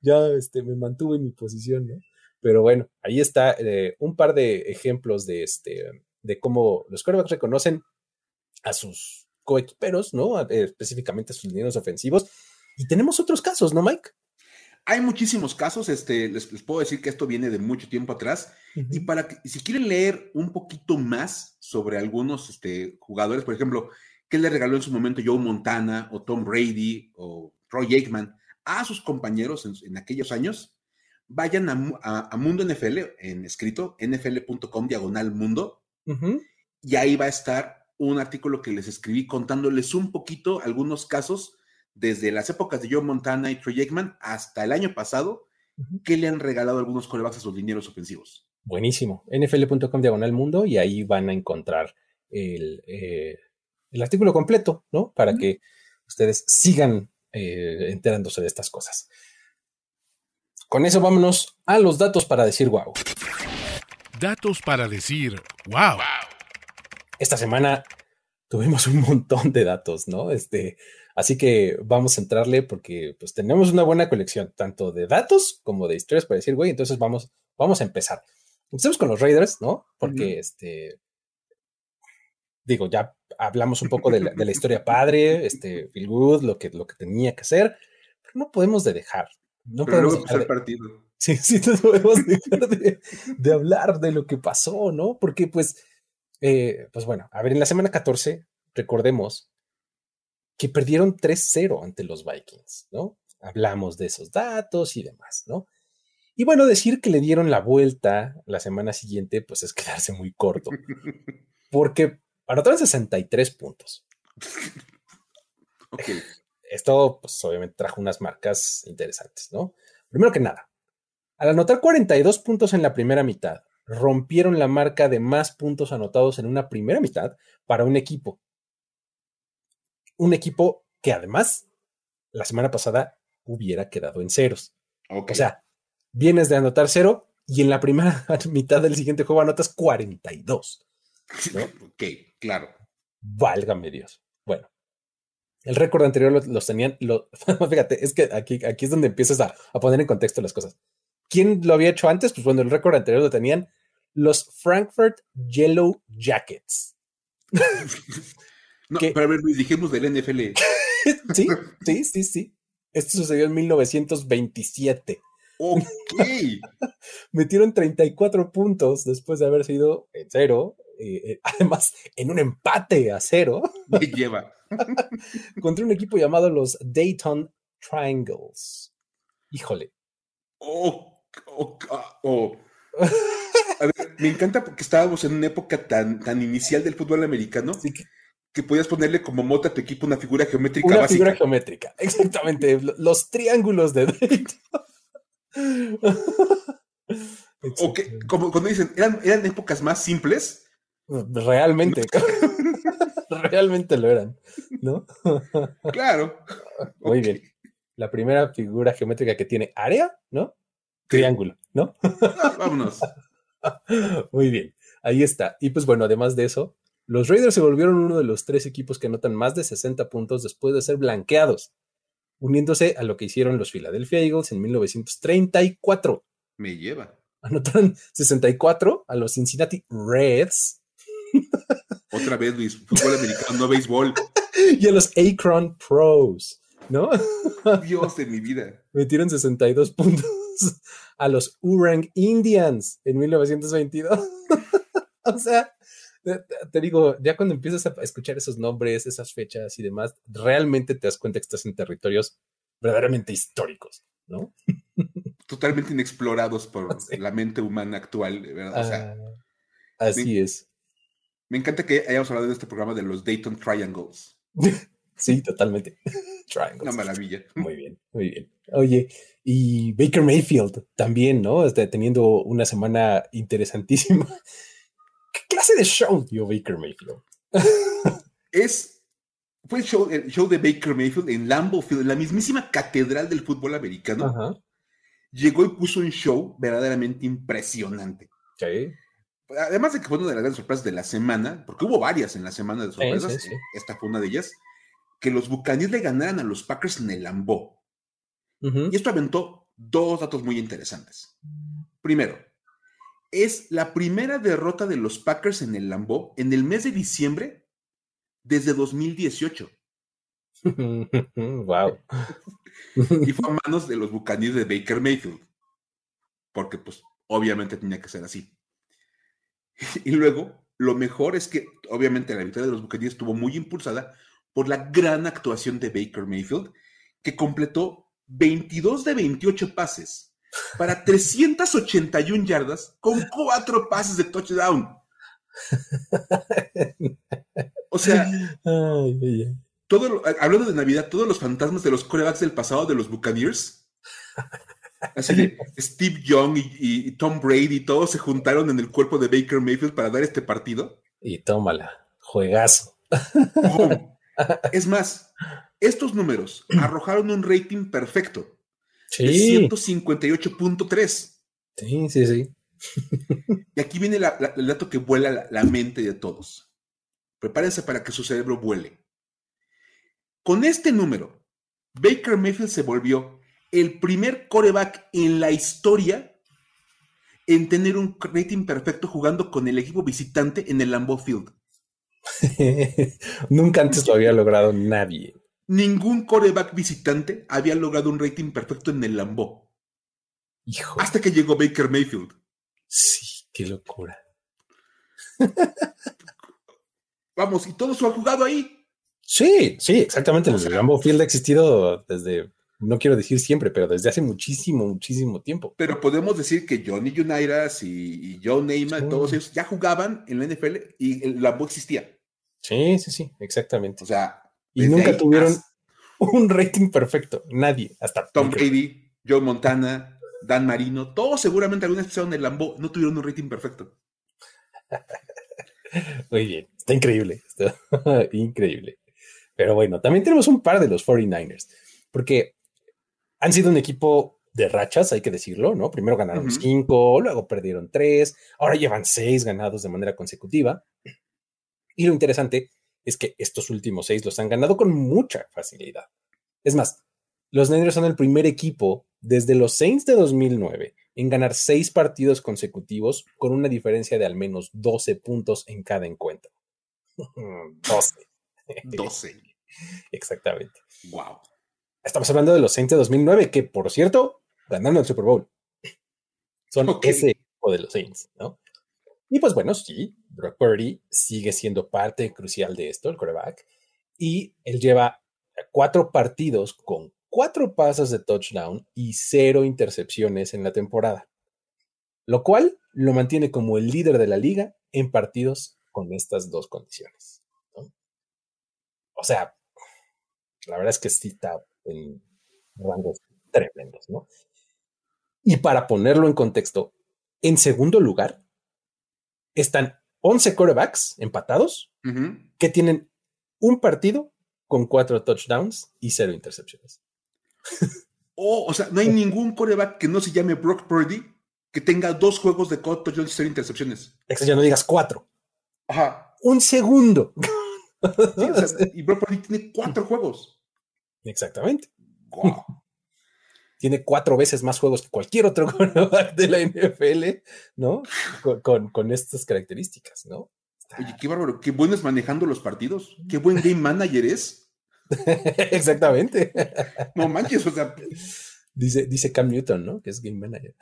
ya este, me mantuve en mi posición, ¿no? Pero bueno, ahí está eh, un par de ejemplos de, este, de cómo los quarterbacks reconocen a sus coequiperos, ¿no? Eh, específicamente a sus lineros ofensivos. Y tenemos otros casos, ¿no, Mike? Hay muchísimos casos, este, les, puedo decir que esto viene de mucho tiempo atrás. Y para que, si quieren leer un poquito más sobre algunos este, jugadores, por ejemplo, ¿qué le regaló en su momento Joe Montana o Tom Brady o Troy Aikman a sus compañeros en, aquellos años? Vayan a, Mundo NFL en escrito, nfl.com diagonal mundo, y ahí va a estar un artículo que les escribí contándoles un poquito algunos casos desde las épocas de Joe Montana y Troy Aikman hasta el año pasado, que le han regalado algunos corebacks a sus linieros ofensivos. Buenísimo. NFL.com diagonal mundo y ahí van a encontrar el, eh, artículo completo, ¿no? Para que ustedes sigan eh, enterándose de estas cosas. Con eso vámonos a los datos para decir wow. Datos para decir wow. Esta semana tuvimos un montón de datos, ¿no? Este, así que vamos a entrarle porque pues tenemos una buena colección tanto de datos como de historias para decir, güey, entonces vamos, vamos a empezar. Empecemos con los Raiders, ¿no? Porque este, digo, ya hablamos un poco de la, historia padre, este, Phil Good, lo que, lo que tenía que hacer, pero no podemos de dejar. No podemos dejar partido. Sí, sí, no podemos dejar de, de hablar de lo que pasó, ¿no? Porque pues eh, pues bueno, a ver, en la semana 14, recordemos que perdieron 3-0 ante los Vikings, ¿no? Hablamos de esos datos y demás, ¿no? Y bueno, decir que le dieron la vuelta la semana siguiente, pues es quedarse muy corto, porque anotaron 63 puntos. Esto, pues obviamente trajo unas marcas interesantes, ¿no? Primero que nada, al anotar 42 puntos en la primera mitad rompieron la marca de más puntos anotados en una primera mitad para un equipo. Un equipo que además la semana pasada hubiera quedado en ceros. O sea, vienes de anotar cero y en la primera mitad del siguiente juego anotas 42. Ok, claro. Válgame Dios. Bueno, el récord anterior los, tenían. fíjate, es que aquí, aquí es donde empiezas a, a, poner en contexto las cosas. ¿Quién lo había hecho antes? Pues bueno, el récord anterior lo tenían los Frankfurt Yellow Jackets. no, pero a ver, dijimos del NFL. sí, sí, sí, sí. Esto sucedió en 1927. Ok. Metieron 34 puntos después de haber sido en cero. Eh, eh, además, en un empate a cero. Me lleva. contra un equipo llamado los Dayton Triangles. Híjole. Oh, oh, oh. A ver, me encanta porque estábamos en una época tan, tan inicial del fútbol americano que, podías ponerle como mota a tu equipo una figura geométrica una figura geométrica, exactamente. Los triángulos de o que, como cuando dicen, eran, eran épocas más simples. Realmente. Realmente lo eran, ¿no? claro. Muy bien. La primera figura geométrica que tiene área, ¿no? Triángulo, ¿no? Vámonos. Muy bien, ahí está. Y pues bueno, además de eso, los Raiders se volvieron uno de los tres equipos que anotan más de 60 puntos después de ser blanqueados, uniéndose a lo que hicieron los Philadelphia Eagles en 1934. Me lleva. Anotaron 64 a los Cincinnati Reds. Otra vez, Luis, fútbol americano, no béisbol. y a los Akron Pros, ¿no? Dios de mi vida. Metieron 62 puntos a los Urang Indians en 1922. o sea, te digo, ya cuando empiezas a escuchar esos nombres, esas fechas y demás, realmente te das cuenta que estás en territorios verdaderamente históricos, ¿no? Totalmente inexplorados por la mente humana actual, ¿verdad? Ah, así es. Me encanta que hayamos hablado en este programa de los Dayton Triangles. sí, totalmente. Triangles. Una maravilla. Muy bien, muy bien. Oye, y Baker Mayfield también, ¿no? Este, teniendo una semana interesantísima. ¿Qué clase de show dio Baker Mayfield? es, fue el show, el show de Baker Mayfield en Lambeau Field, la mismísima catedral del fútbol americano. Llegó y puso un show verdaderamente impresionante. Sí. Además de que fue una de las grandes sorpresas de la semana, porque hubo varias en la semana de sorpresas, esta fue una de ellas, que los Buccaneers le ganaran a los Packers en el Lambeau. Y esto aventó dos datos muy interesantes. Primero, es la primera derrota de los Packers en el Lambeau en el mes de diciembre desde 2018. wow. y fue a manos de los Buccaneers de Baker Mayfield. Porque, pues, obviamente tenía que ser así. Y luego, lo mejor es que, obviamente, la victoria de los Buccaneers estuvo muy impulsada por la gran actuación de Baker Mayfield, que completó 22 de 28 pases para 381 yardas con cuatro pases de touchdown. O sea, todo, hablando de Navidad, todos los fantasmas de los corebacks del pasado de los Buccaneers, así de Steve Young y, Tom Brady, todos se juntaron en el cuerpo de Baker Mayfield para dar este partido. Y tómala, juegazo. Es más, estos números arrojaron un rating perfecto. Sí. 158.3. Sí, sí, sí. y aquí viene el dato que vuela la, mente de todos. Prepárense para que su cerebro vuele. Con este número, Baker Mayfield se volvió el primer coreback en la historia en tener un rating perfecto jugando con el equipo visitante en el Lambeau Field. Nunca antes lo había logrado nadie. Ningún coreback visitante había logrado un rating perfecto en el Lambeau. Hijo. Hasta que llegó Baker Mayfield. Sí, qué locura. Vamos, y todo eso ha jugado ahí. Sí, sí, exactamente. el Lambeau Field ha existido desde, no quiero decir siempre, pero desde hace muchísimo, muchísimo tiempo. Pero podemos decir que Johnny Unitas y, y Joe Neymar, todos ellos ya jugaban en la NFL y el Lambeau existía. Sí, sí, sí, exactamente. O sea, y nunca tuvieron un rating perfecto. Nadie. Hasta Tom Brady, Joe Montana, Dan Marino, todos seguramente alguna vez en el Lambo no tuvieron un rating perfecto. Muy bien, está increíble. increíble. Pero bueno, también tenemos un par de los 49ers, porque han sido un equipo de rachas, hay que decirlo, ¿no? Primero ganaron cinco, luego perdieron tres, ahora llevan seis ganados de manera consecutiva. Y lo interesante es que estos últimos seis los han ganado con mucha facilidad. Es más, los Niners son el primer equipo desde los Saints de 2009 en ganar seis partidos consecutivos con una diferencia de al menos 12 puntos en cada encuentro. 12. 12. Exactamente. Wow. Estamos hablando de los Saints de 2009, que por cierto, ganaron el Super Bowl. Son ese equipo de los Saints, ¿no? Y pues bueno, sí, Brock Purdy sigue siendo parte crucial de esto, el quarterback, y él lleva cuatro partidos con cuatro pasos de touchdown y cero intercepciones en la temporada, lo cual lo mantiene como el líder de la liga en partidos con estas dos condiciones. O sea, la verdad es que sí está en rangos tremendos, ¿no? Y para ponerlo en contexto, en segundo lugar están 11 quarterbacks empatados que tienen un partido con cuatro touchdowns y cero intercepciones. Oh, o sea, no hay ningún quarterback que no se llame Brock Purdy que tenga dos juegos de cuatro touchdowns y cero intercepciones. Eso ya no digas cuatro. Ajá. Un segundo. y Brock Purdy tiene cuatro juegos. Exactamente. tiene cuatro veces más juegos que cualquier otro quarterback de la NFL, ¿no? Con, estas características, ¿no? Oye, qué bárbaro, qué bueno es manejando los partidos, qué buen game manager es. Exactamente. No manches, o sea. Dice, dice Cam Newton, ¿no? Que es game manager.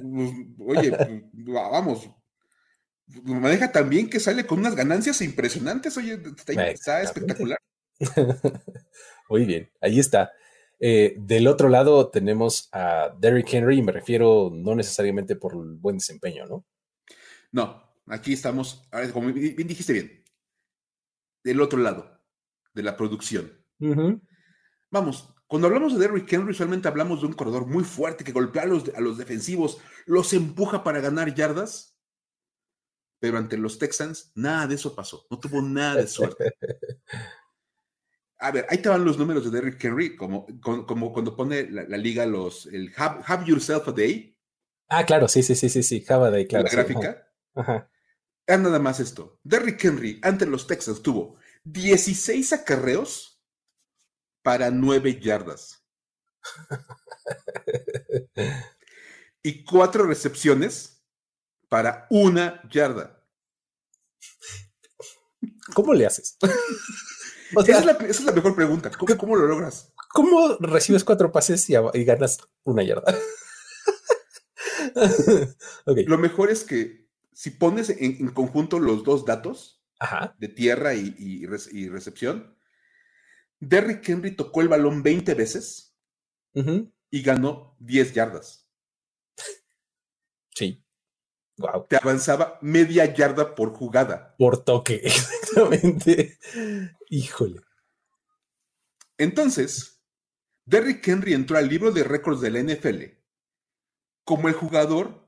Pues, oye, vamos. Maneja también que sale con unas ganancias impresionantes. Oye, está espectacular. Muy bien, ahí está. Eh, del otro lado tenemos a Derrick Henry, y me refiero no necesariamente por el buen desempeño, ¿no? No, aquí estamos, como bien dijiste bien, del otro lado, de la producción. Vamos, cuando hablamos de Derrick Henry, usualmente hablamos de un corredor muy fuerte que golpea a los, a los defensivos, los empuja para ganar yardas, pero ante los Texans, nada de eso pasó, no tuvo nada de suerte. A ver, ahí te van los números de Derrick Henry, como, como, cuando pone la, liga los, el have, Yourself a Day. Ah, claro, sí, sí, sí, sí, sí, have a Day, claro. La gráfica. Ajá. nada más esto. Derrick Henry ante los Texans tuvo 16 acarreos para 9 yardas. y cuatro recepciones para una yarda. ¿Cómo le haces? esa, es la, mejor pregunta. ¿Cómo, lo logras? ¿Cómo recibes cuatro pases y, ganas una yarda? Lo mejor es que si pones en, conjunto los dos datos de tierra y, recepción, Derrick Henry tocó el balón 20 veces y ganó 10 yardas. Sí. Wow. Te avanzaba media yarda por jugada. Por toque, exactamente. Híjole. Entonces, Derrick Henry entró al libro de récords de la NFL como el jugador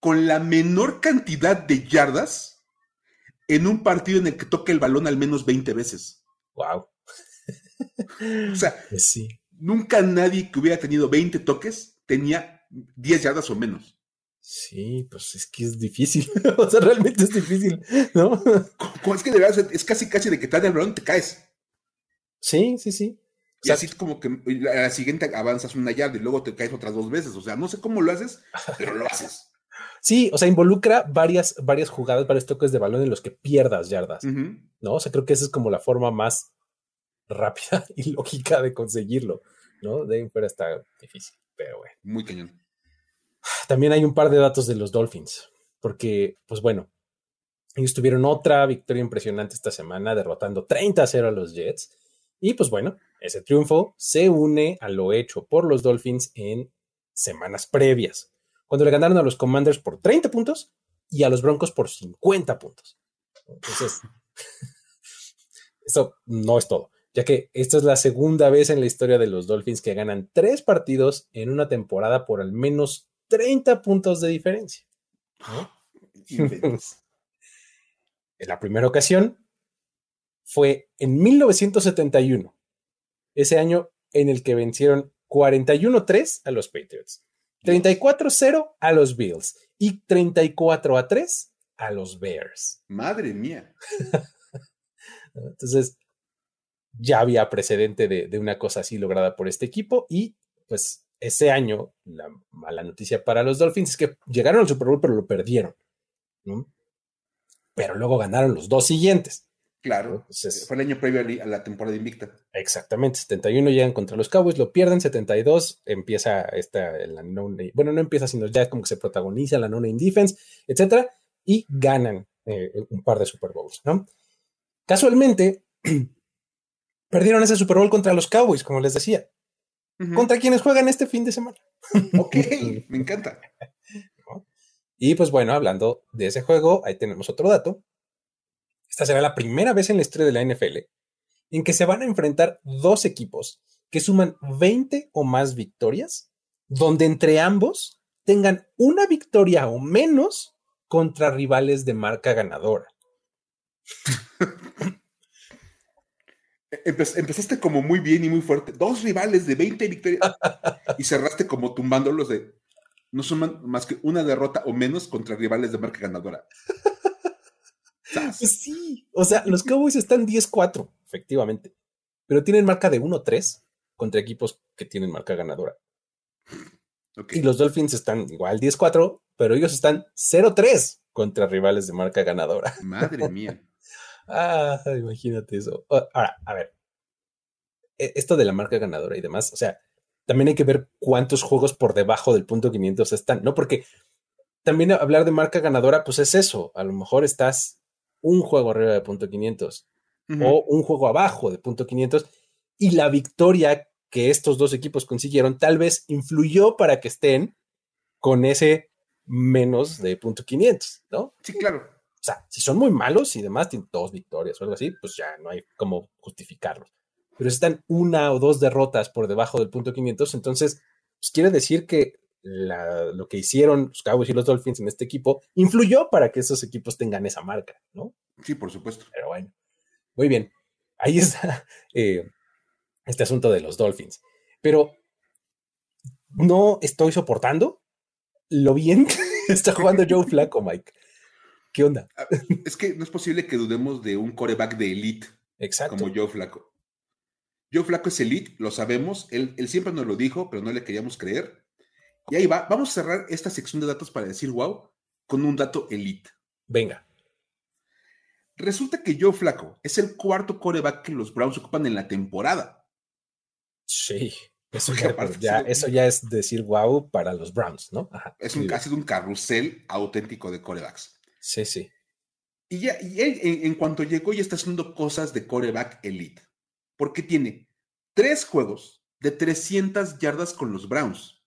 con la menor cantidad de yardas en un partido en el que toca el balón al menos 20 veces. Wow. o sea, pues sí. nunca nadie que hubiera tenido 20 toques tenía 10 yardas o menos. Sí, pues es que es difícil. o sea, realmente es difícil, ¿no? es que de verdad es casi casi de que te dan el balón te caes. Sí, sí, sí. Y así como que a la siguiente avanzas una yarda y luego te caes otras dos veces. O sea, no sé cómo lo haces, pero lo haces. Sí, o sea, involucra varias, varias jugadas, varios toques de balón en los que pierdas yardas, ¿no? O sea, creo que esa es como la forma más rápida y lógica de conseguirlo, ¿no? De ahí fuera está difícil, pero bueno. Muy cañón. También hay un par de datos de los Dolphins, porque, pues bueno, ellos tuvieron otra victoria impresionante esta semana, derrotando 30 a 0 a los Jets. Y pues bueno, ese triunfo se une a lo hecho por los Dolphins en semanas previas cuando le ganaron a los Commanders por 30 puntos y a los Broncos por 50 puntos. Entonces, eso no es todo, ya que esta es la segunda vez en la historia de los Dolphins que ganan tres partidos en una temporada por al menos 30 puntos de diferencia. en la primera ocasión fue en 1971, ese año en el que vencieron 41-3 a los Patriots. 34-0 a los Bills y 34 3 a los Bears. Madre mía. Entonces, ya había precedente de, una cosa así lograda por este equipo y pues ese año la mala noticia para los Dolphins es que llegaron al Super Bowl pero lo perdieron. Pero luego ganaron los dos siguientes. Claro, fue el año previo a la temporada invicta. Exactamente, 71 llegan contra los Cowboys, lo pierden, 72 empieza esta, la no, bueno, no empieza, sino ya como que se protagoniza la non-name defense, etcétera, y ganan eh, un par de Super Bowls, ¿no? Casualmente, perdieron ese Super Bowl contra los Cowboys, como les decía, contra quienes juegan este fin de semana. Ok, me encanta. Y pues bueno, hablando de ese juego, ahí tenemos otro dato esta será la primera vez en la historia de la NFL en que se van a enfrentar dos equipos que suman 20 o más victorias, donde entre ambos tengan una victoria o menos contra rivales de marca ganadora. Empezaste como muy bien y muy fuerte. Dos rivales de 20 victorias y cerraste como tumbándolos de no suman más que una derrota o menos contra rivales de marca ganadora. Pues sí, o sea, los Cowboys están 10-4, efectivamente, pero tienen marca de 1-3 contra equipos que tienen marca ganadora. Y los Dolphins están igual 10-4, pero ellos están 0-3 contra rivales de marca ganadora. Madre mía. Ah, imagínate eso. Ahora, a ver, e, esto de la marca ganadora y demás, o sea, también hay que ver cuántos juegos por debajo del punto 500 están, ¿no? Porque también hablar de marca ganadora, pues es eso. A lo mejor estás un juego arriba de punto 500 o un juego abajo de punto 500 y la victoria que estos dos equipos consiguieron tal vez influyó para que estén con ese menos de punto 500, ¿no? Sí, claro. O sea, si son muy malos y demás tienen dos victorias o algo así, pues ya no hay cómo justificarlos. Pero si están una o dos derrotas por debajo del punto 500, entonces pues quiere decir que lo que hicieron los Cowboys y los Dolphins en este equipo influyó para que esos equipos tengan esa marca, ¿no? Sí, por supuesto. Pero bueno, muy bien. Ahí está eh, este asunto de los Dolphins. Pero no estoy soportando lo bien que está jugando Joe Flaco, Mike. ¿Qué onda? Ah, es que no es posible que dudemos de un coreback de elite Exacto. como Joe Flaco. Joe Flaco es elite, lo sabemos, él, él siempre nos lo dijo, pero no le queríamos creer Y ahí va, vamos a cerrar esta sección de datos para decir wow con un dato elite. Venga. Resulta que Joe Flaco es el cuarto coreback que los Browns ocupan en la temporada. Sí. Eso ya, eso ya es decir wow para los Browns, ¿no? es un, ha sido un carrusel auténtico de corebacks. Sí, sí. Y, ya, y él, en, cuanto llegó, ya está haciendo cosas de coreback elite. Porque tiene tres juegos de 300 yardas con los Browns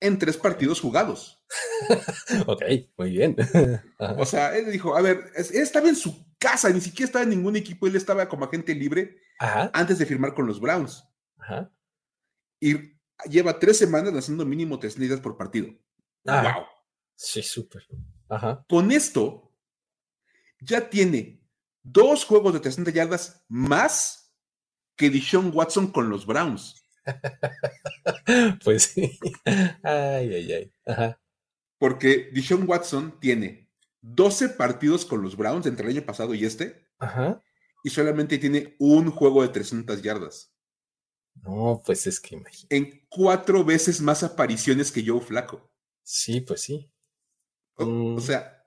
en tres partidos jugados. ok, muy bien. o sea, él dijo, a ver, él estaba en su casa, ni siquiera estaba en ningún equipo, él estaba como agente libre antes de firmar con los Browns. Ajá y lleva tres semanas haciendo mínimo tres ligas por partido. ¡Wow! Ah, sí, súper. Con esto, ya tiene dos juegos de 300 yardas más que Dishon Watson con los Browns. pues sí. Ay, ay, ay. Ajá. Porque Dishon Watson tiene 12 partidos con los Browns entre el año pasado y este. Ajá. Y solamente tiene un juego de 300 yardas. No, pues es que imagínate. En cuatro veces más apariciones que Joe Flaco. Sí, pues sí. O, mm. sea,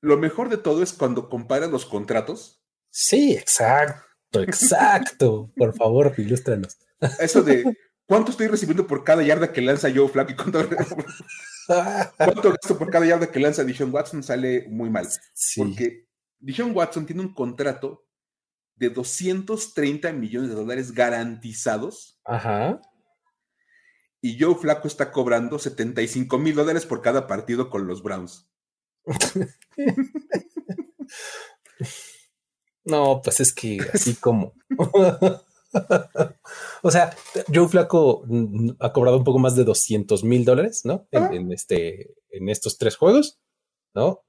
lo mejor de todo es cuando comparas los contratos. Sí, exacto, exacto. Por favor, ilústranos. Eso de cuánto estoy recibiendo por cada yarda que lanza Joe Flaco y cuánto, cuánto gasto por cada yarda que lanza Dishon Watson sale muy mal. Porque Dishon Watson tiene un contrato de 230 millones de dólares garantizados. Ajá. Y Joe Flaco está cobrando 75 mil dólares por cada partido con los Browns. no, pues es que así como. o sea, Joe Flaco ha cobrado un poco más de 200 mil dólares, ¿no? En, este, en estos tres juegos, ¿no?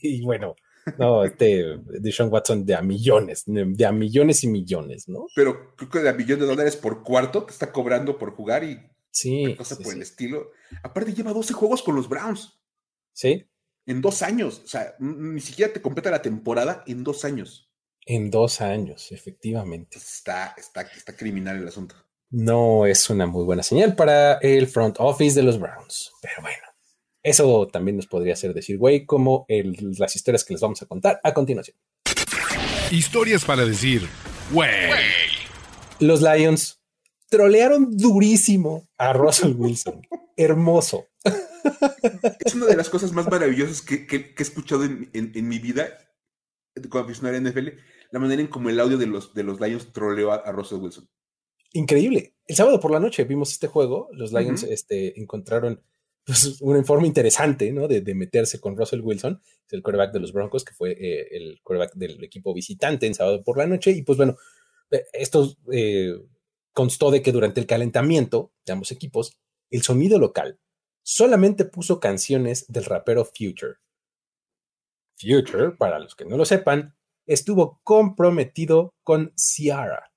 y bueno, no, este de Sean Watson de a millones, de a millones y millones, ¿no? Pero creo que de a millones de dólares por cuarto te está cobrando por jugar y sí, cosa por el estilo. Aparte lleva 12 juegos con los Browns. Sí. En dos años. O sea, ni siquiera te completa la temporada en dos años. En dos años, efectivamente. Está, está, está criminal el asunto. No es una muy buena señal para el front office de los Browns. Pero bueno. Eso también nos podría hacer decir, güey, como las historias que les vamos a contar a continuación. Historias para decir, güey. Los Lions trolearon durísimo a Russell Wilson. Hermoso. Es una de las cosas más maravillosas que, he escuchado en, mi vida como aficionado a NFL, la manera en como el audio de los, de los Lions troleó a, Russell Wilson. Increíble. El sábado por la noche vimos este juego. Los Lions este, encontraron pues, un informe interesante, ¿no? De, meterse con Russell Wilson, el quarterback de los Broncos, que fue eh, el quarterback del equipo visitante en sábado por la noche. Y pues bueno, eh, esto eh, constó de que durante el calentamiento de ambos equipos, el sonido local solamente puso canciones del rapero Future. Future, para los que no lo sepan, estuvo comprometido con Ciara,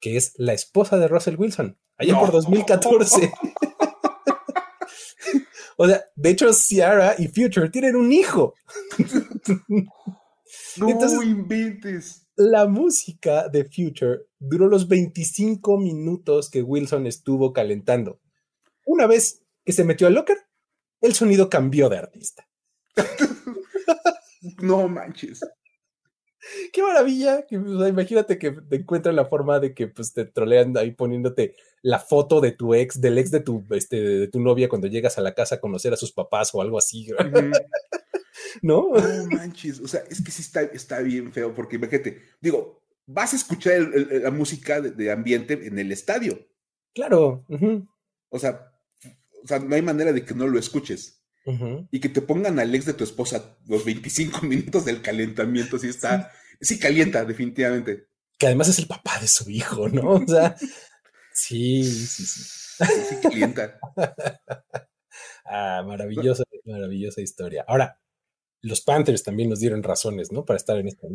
que es la esposa de Russell Wilson, allá por 2014. O sea, de hecho, Ciara y Future tienen un hijo. no Entonces, inventes. La música de Future duró los 25 minutos que Wilson estuvo calentando. Una vez que se metió al locker, el sonido cambió de artista. no manches. Qué maravilla. imagínate que te encuentran la forma de que pues, te trolean ahí poniéndote la foto de tu ex, del ex de tu, este, de tu novia cuando llegas a la casa a conocer a sus papás o algo así. ¿No? No manches. O sea, es que sí está, está bien feo porque imagínate, digo, vas a escuchar la música de, ambiente en el estadio. Claro. o, sea, o sea, no hay manera de que no lo escuches. Y que te pongan al ex de tu esposa los 25 minutos del calentamiento, sí está, sí, calienta, definitivamente. Que además es el papá de su hijo, ¿no? O sea, sí, sí, sí. Sí, calienta. ah, maravillosa, maravillosa historia. Ahora, los Panthers también nos dieron razones, ¿no? Para estar en esta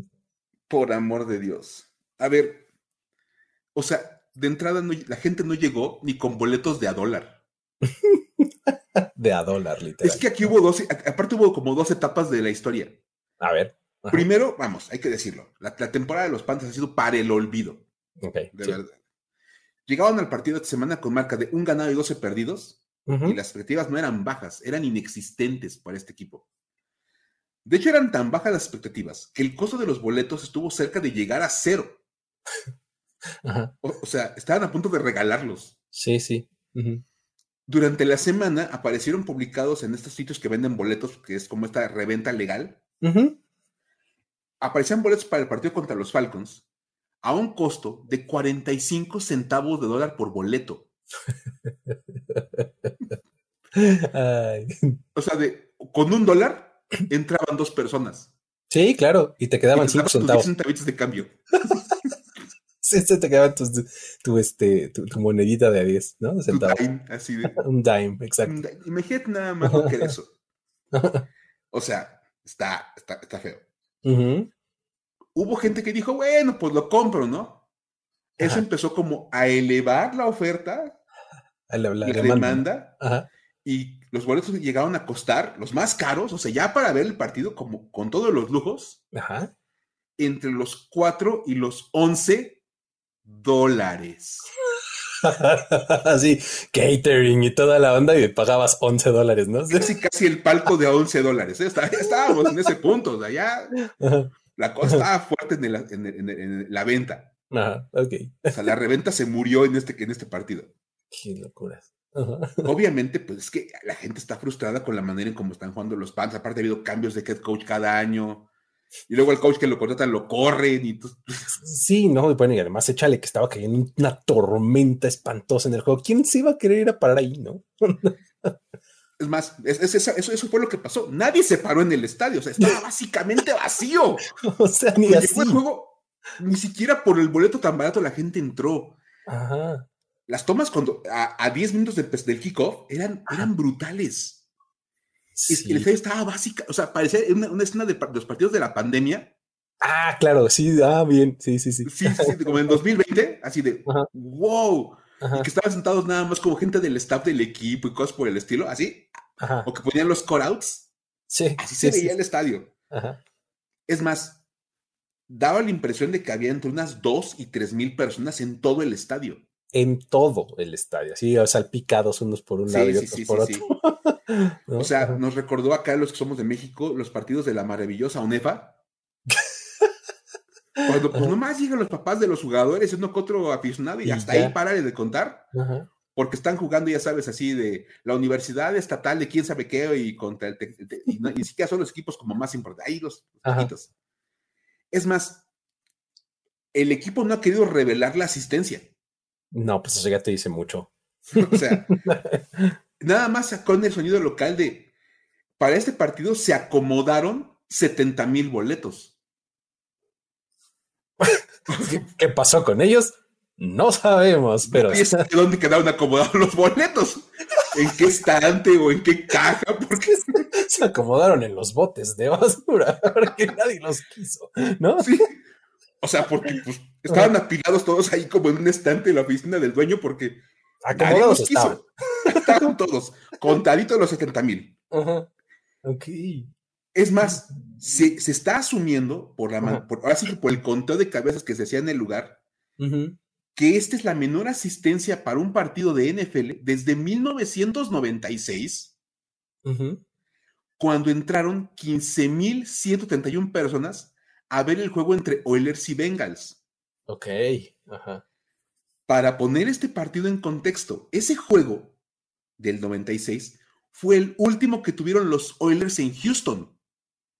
Por amor de Dios. A ver, o sea, de entrada la gente no llegó ni con boletos de a dólar. de a dólar, literal. Es que aquí hubo dos, aparte hubo como dos etapas de la historia. A ver. Primero, vamos, hay que decirlo, la, temporada de los Panthers ha sido para el olvido. Ok. De verdad. llegaban al partido esta semana con marca de un ganado y 12 perdidos, y las expectativas no eran bajas, eran inexistentes para este equipo. De hecho, eran tan bajas las expectativas que el costo de los boletos estuvo cerca de llegar a cero. O, sea, estaban a punto de regalarlos. Sí, sí. Durante la semana aparecieron publicados en estos sitios que venden boletos, que es como esta reventa legal. Aparecían boletos para el partido contra los Falcons a un costo de 45 centavos de dólar por boleto. O sea, de, con un dólar entraban dos personas. Sí, claro, y te quedaban 5 centavos. de cambio. sí, se te quedaba tu, este, tu, monedita de 10, ¿no? Un dime, así de. un dime, exacto. Imagínate nada más lo que era eso. o sea, está, está, está feo. Hubo gente que dijo, bueno, pues lo compro, ¿no? Eso empezó como a elevar la oferta la, demanda, y los boletos llegaron a costar los más caros, o sea, ya para ver el partido como con todos los lujos, entre los 4 y los 11 dólares. Así, catering y toda la onda y pagabas 11 dólares, ¿no? Casi, casi el palco de 11 dólares. ¿eh? Estábamos en ese punto, o sea, ya la cosa estaba fuerte en, la venta. Ajá, ok. O sea, la reventa se murió en este, en este partido. Qué locuras. Obviamente, pues es que la gente está frustrada con la manera en cómo están jugando los Pants. Aparte, ha habido cambios de head coach cada año. Y luego el coach que lo contratan lo corren y Sí, no, y bueno, y además échale que estaba cayendo una tormenta espantosa en el juego. ¿Quién se iba a querer ir a parar ahí, no? es más, eso, eso, fue lo que pasó. Nadie se paró en el estadio, o sea, estaba básicamente vacío. o sea, ni así. El juego, ni siquiera por el boleto tan barato la gente entró. Ajá las tomas cuando a, 10 minutos del kickoff eran, eran brutales. Es que el estadio estaba básica, o sea, parecía una, escena de, los partidos de la pandemia. Ah, claro, sí, ah, bien, sí, sí, sí. Sí, sí, como en 2020, así de, wow. Y que estaban sentados nada más como gente del staff del equipo y cosas por el estilo, así. O que ponían los core-outs. Sí. Así se veía el estadio. Es más, daba la impresión de que había entre unas 2 y 3 mil personas en todo el estadio en todo el estadio, así salpicados unos por un lado y otros por otro. O sea, nos recordó acá los que somos de México los partidos de la maravillosa ONEFA. Cuando pues nomás llegan los papás de los jugadores, uno que otro aficionado y, hasta ahí para de contar. Porque están jugando, ya sabes, así de la universidad estatal de quién sabe qué y contra el. y, ni siquiera son los equipos como más importantes. Ahí los, los Es más, el equipo no ha querido revelar la asistencia. No, pues eso ya te dice mucho. o sea, nada más sacó en el sonido local de, para este partido se acomodaron 70 mil boletos. ¿Qué pasó con ellos? No sabemos, pero... dónde quedaron acomodados los boletos? ¿En qué estante o en qué caja? Porque se acomodaron en los botes de basura, porque nadie los quiso, ¿no? Sí. O sea, porque pues, estaban apilados todos ahí como en un estante en la oficina del dueño porque acomodados estaban. estaban todos, contaditos los 70 mil. Ok. Es más, se, está asumiendo por la por, ahora sí que por el conteo de cabezas que se hacía en el lugar, que esta es la menor asistencia para un partido de NFL desde 1996, cuando entraron 15.131 personas a ver el juego entre Oilers y Bengals. Ok, ajá. Para poner este partido en contexto, ese juego del 96 fue el último que tuvieron los Oilers en Houston.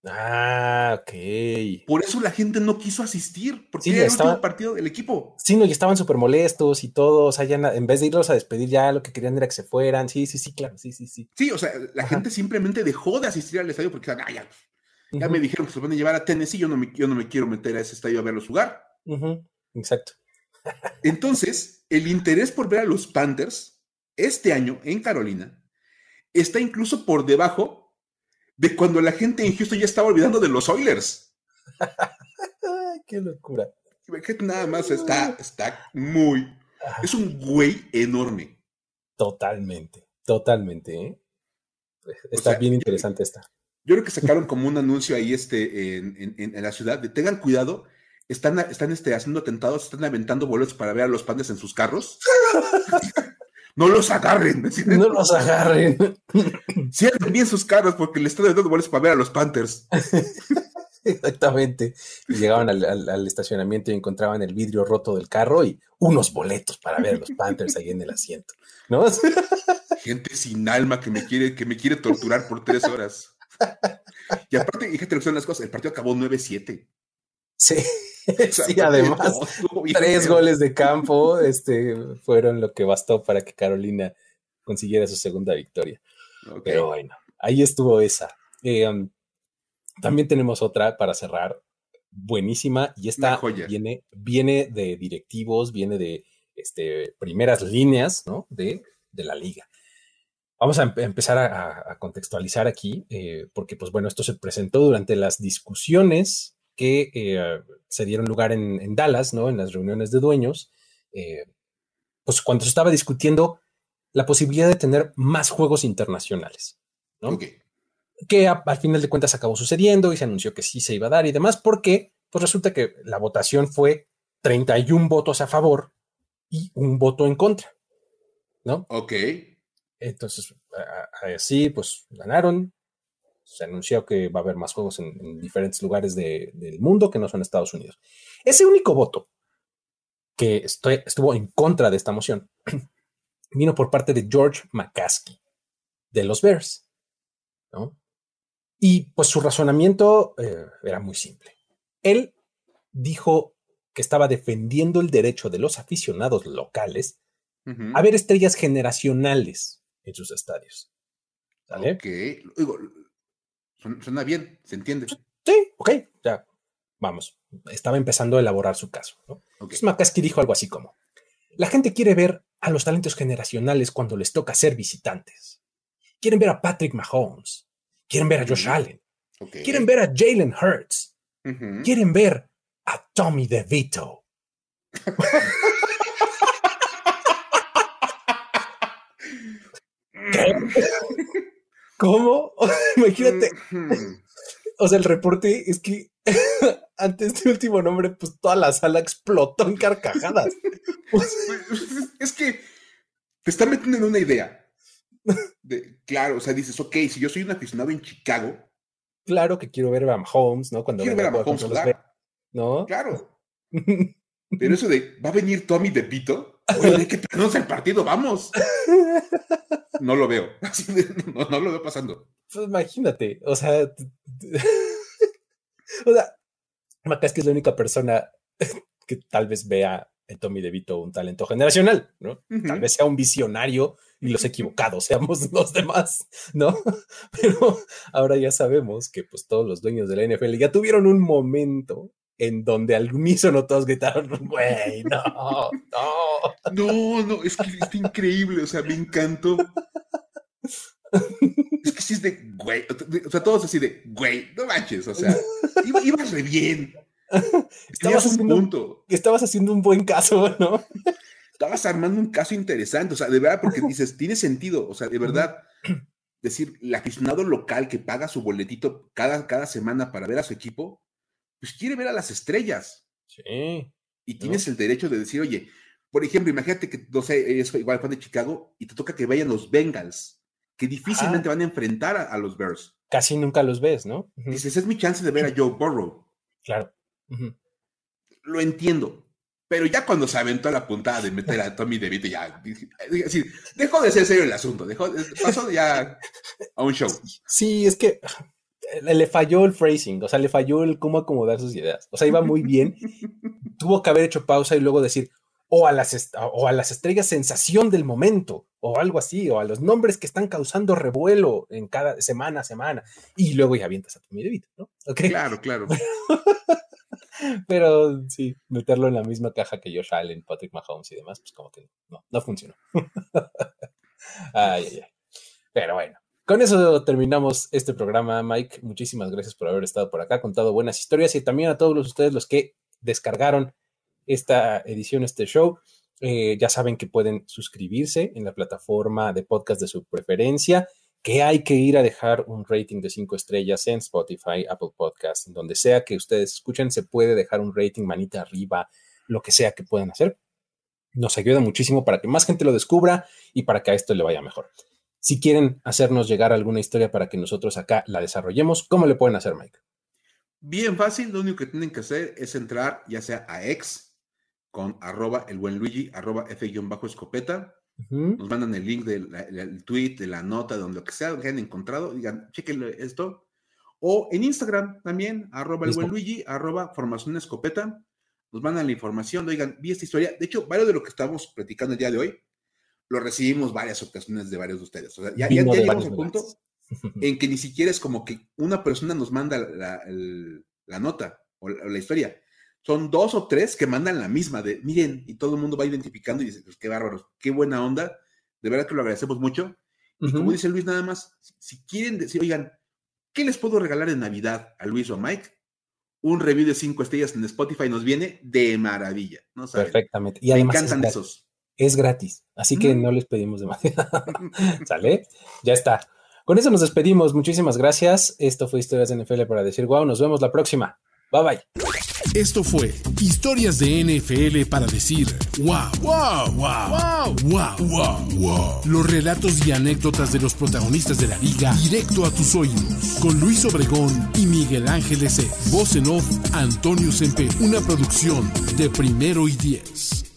Ah, ok. Por eso la gente no quiso asistir, porque era el último partido del equipo. Sí, no, y estaban súper molestos y todo. O sea, ya en vez de irlos a despedir, ya lo que querían era que se fueran. Sí, sí, sí, claro, sí, sí, sí. Sí, o sea, la gente simplemente dejó de asistir al estadio porque, ah, ya, ya me dijeron que se van a llevar a Tennessee, yo no me, yo no me quiero meter a ese estadio a verlos jugar. Exacto. Entonces, el interés por ver a los Panthers este año en Carolina está incluso por debajo de cuando la gente en Houston ya estaba olvidando de los Oilers. ¡Qué locura! Nada más está, está muy... Es un güey enorme. Totalmente, totalmente. ¿eh? Está bien interesante esta. Yo creo que sacaron como un anuncio ahí este, en, la ciudad de tengan cuidado están, están este, haciendo atentados, están aventando boletos para ver a los pandas en sus carros. no los agarren. No los agarren. Cierren bien sus carros porque le están dando boletos para ver a los Panthers. Exactamente. Y llegaban al, estacionamiento y encontraban el vidrio roto del carro y unos boletos para ver a los Panthers ahí en el asiento. ¿No? Gente sin alma que me quiere, que me quiere torturar por tres horas. Y aparte, fíjate lo que son las cosas, el partido acabó 9-7. Sí, sí, además, tres goles de campo este, fueron lo que bastó para que Carolina consiguiera su segunda victoria. Pero bueno, ahí estuvo esa. Eh, um, también tenemos otra para cerrar, buenísima, y esta viene, viene de directivos, viene de este, primeras líneas ¿no? de, de la liga. Vamos a empezar a, contextualizar aquí, eh, porque pues bueno, esto se presentó durante las discusiones que eh, se dieron lugar en, Dallas, ¿no? En las reuniones de dueños, eh, pues cuando se estaba discutiendo la posibilidad de tener más juegos internacionales, ¿no? Que al final de cuentas acabó sucediendo y se anunció que sí se iba a dar y demás, porque pues resulta que la votación fue 31 votos a favor y un voto en contra, ¿no? Ok. Entonces, así pues ganaron. Se anunció que va a haber más juegos en, diferentes lugares del mundo que no son Estados Unidos. Ese único voto que estuvo en contra de esta moción vino por parte de George McCaskey de los Bears. ¿no? Y pues su razonamiento eh, era muy simple. Él dijo que estaba defendiendo el derecho de los aficionados locales a ver estrellas generacionales en sus estadios. ¿Sale? Ok. suena bien, se entiende. Sí, ok, ya. Vamos. Estaba empezando a elaborar su caso. ¿no? Okay. dijo algo así como: La gente quiere ver a los talentos generacionales cuando les toca ser visitantes. Quieren ver a Patrick Mahomes. Quieren ver a Josh Allen. Quieren ver a Jalen Hurts. Quieren ver a Tommy DeVito. ¿Cómo? Imagínate. O sea, el reporte es que ante este último nombre, pues toda la sala explotó en carcajadas. es que te está metiendo en una idea. claro, o sea, dices, ok, si yo soy un aficionado en Chicago. Claro que quiero ver a Mahomes, ¿no? Cuando quiero ver a Mahomes, ¿no? Claro. Pero eso de, ¿va a venir Tommy de Pito? Oye, que tenemos el partido, vamos. No lo veo. no, lo veo pasando. Pues imagínate, o sea, o sea, Macas que es la única persona que tal vez vea en Tommy DeVito un talento generacional, ¿no? Tal vez sea un visionario y los equivocados seamos los demás, ¿no? Pero ahora ya sabemos que pues todos los dueños de la NFL ya tuvieron un momento en donde al unísono todos gritaron, güey, no, no. No, no, es que es increíble, o sea, me encantó. Es que sí es de, güey, o sea, todos así de, güey, no manches, o sea, ibas re bien. Estabas haciendo, un punto. estabas haciendo un buen caso, ¿no? Estabas armando un caso interesante, o sea, de verdad, porque dices, tiene sentido, o sea, de verdad, decir, el aficionado local que paga su boletito cada, cada semana para ver a su equipo, pues quiere ver a las estrellas. Sí. Y tienes el derecho de decir, oye, por ejemplo, imagínate que, no sé, eres igual fan de Chicago y te toca que vayan los Bengals, que difícilmente van a enfrentar a, los Bears. Casi nunca los ves, ¿no? Dices, es mi chance de ver a Joe Burrow. Claro. Lo entiendo. Pero ya cuando se aventó la puntada de meter a Tommy DeVito, ya dejó de ser serio el asunto, dejó, pasó ya a un show. Sí, es que le falló el phrasing, o sea, le falló el cómo acomodar sus ideas. O sea, iba muy bien. Tuvo que haber hecho pausa y luego decir, o a, las o a las estrellas sensación del momento, o algo así, o a los nombres que están causando revuelo en cada semana a semana. Y luego ya avientas a Tommy DeVito, ¿no? Claro, claro. Pero sí, meterlo en la misma caja que Josh Allen, Patrick Mahomes y demás, pues como que no, no funcionó. ay, ay, ay. Pero bueno, con eso terminamos este programa, Mike. Muchísimas gracias por haber estado por acá, contado buenas historias y también a todos ustedes los que descargaron esta edición, este show. Eh, ya saben que pueden suscribirse en la plataforma de podcast de su preferencia que hay que ir a dejar un rating de cinco estrellas en Spotify, Apple Podcast, donde sea que ustedes escuchen, se puede dejar un rating manita arriba, lo que sea que puedan hacer. Nos ayuda muchísimo para que más gente lo descubra y para que a esto le vaya mejor. Si quieren hacernos llegar alguna historia para que nosotros acá la desarrollemos, ¿cómo le pueden hacer, Mike? Bien fácil, lo único que tienen que hacer es entrar ya sea a ex con arroba el buen Luigi, arroba F-escopeta. Nos mandan el link del tweet, de la nota, de donde lo que sea que hayan encontrado, digan, chequen esto. O en Instagram también, arroba el buen Luigi, arroba formación escopeta. Nos mandan la información, oigan, vi esta historia. De hecho, varios de lo que estamos platicando el día de hoy, lo recibimos varias ocasiones de varios de ustedes. O sea, ya, ya, ya llegamos al punto en que ni siquiera es como que una persona nos manda la, nota o la, historia. Son dos o tres que mandan la misma de, miren, y todo el mundo va identificando y dice, pues qué bárbaros, qué buena onda. De verdad que lo agradecemos mucho. Y como dice Luis, nada más, si quieren decir, oigan, ¿qué les puedo regalar en Navidad a Luis o a Mike? Un review de cinco estrellas en Spotify nos viene de maravilla. ¿no Perfectamente. Y además Me encantan esos. Es gratis, así que no les pedimos demasiado. ¿Sale? Ya está. Con eso nos despedimos. Muchísimas gracias. Esto fue Historias de NFL para decir wow. Nos vemos la próxima. Bye bye. Esto fue Historias de NFL para decir wow, wow, wow, wow, wow, wow, Los relatos y anécdotas de los protagonistas de la liga directo a tus oídos. Con Luis Obregón y Miguel Ángeles. Voz en off, Antonio Sempe. Una producción de primero y diez.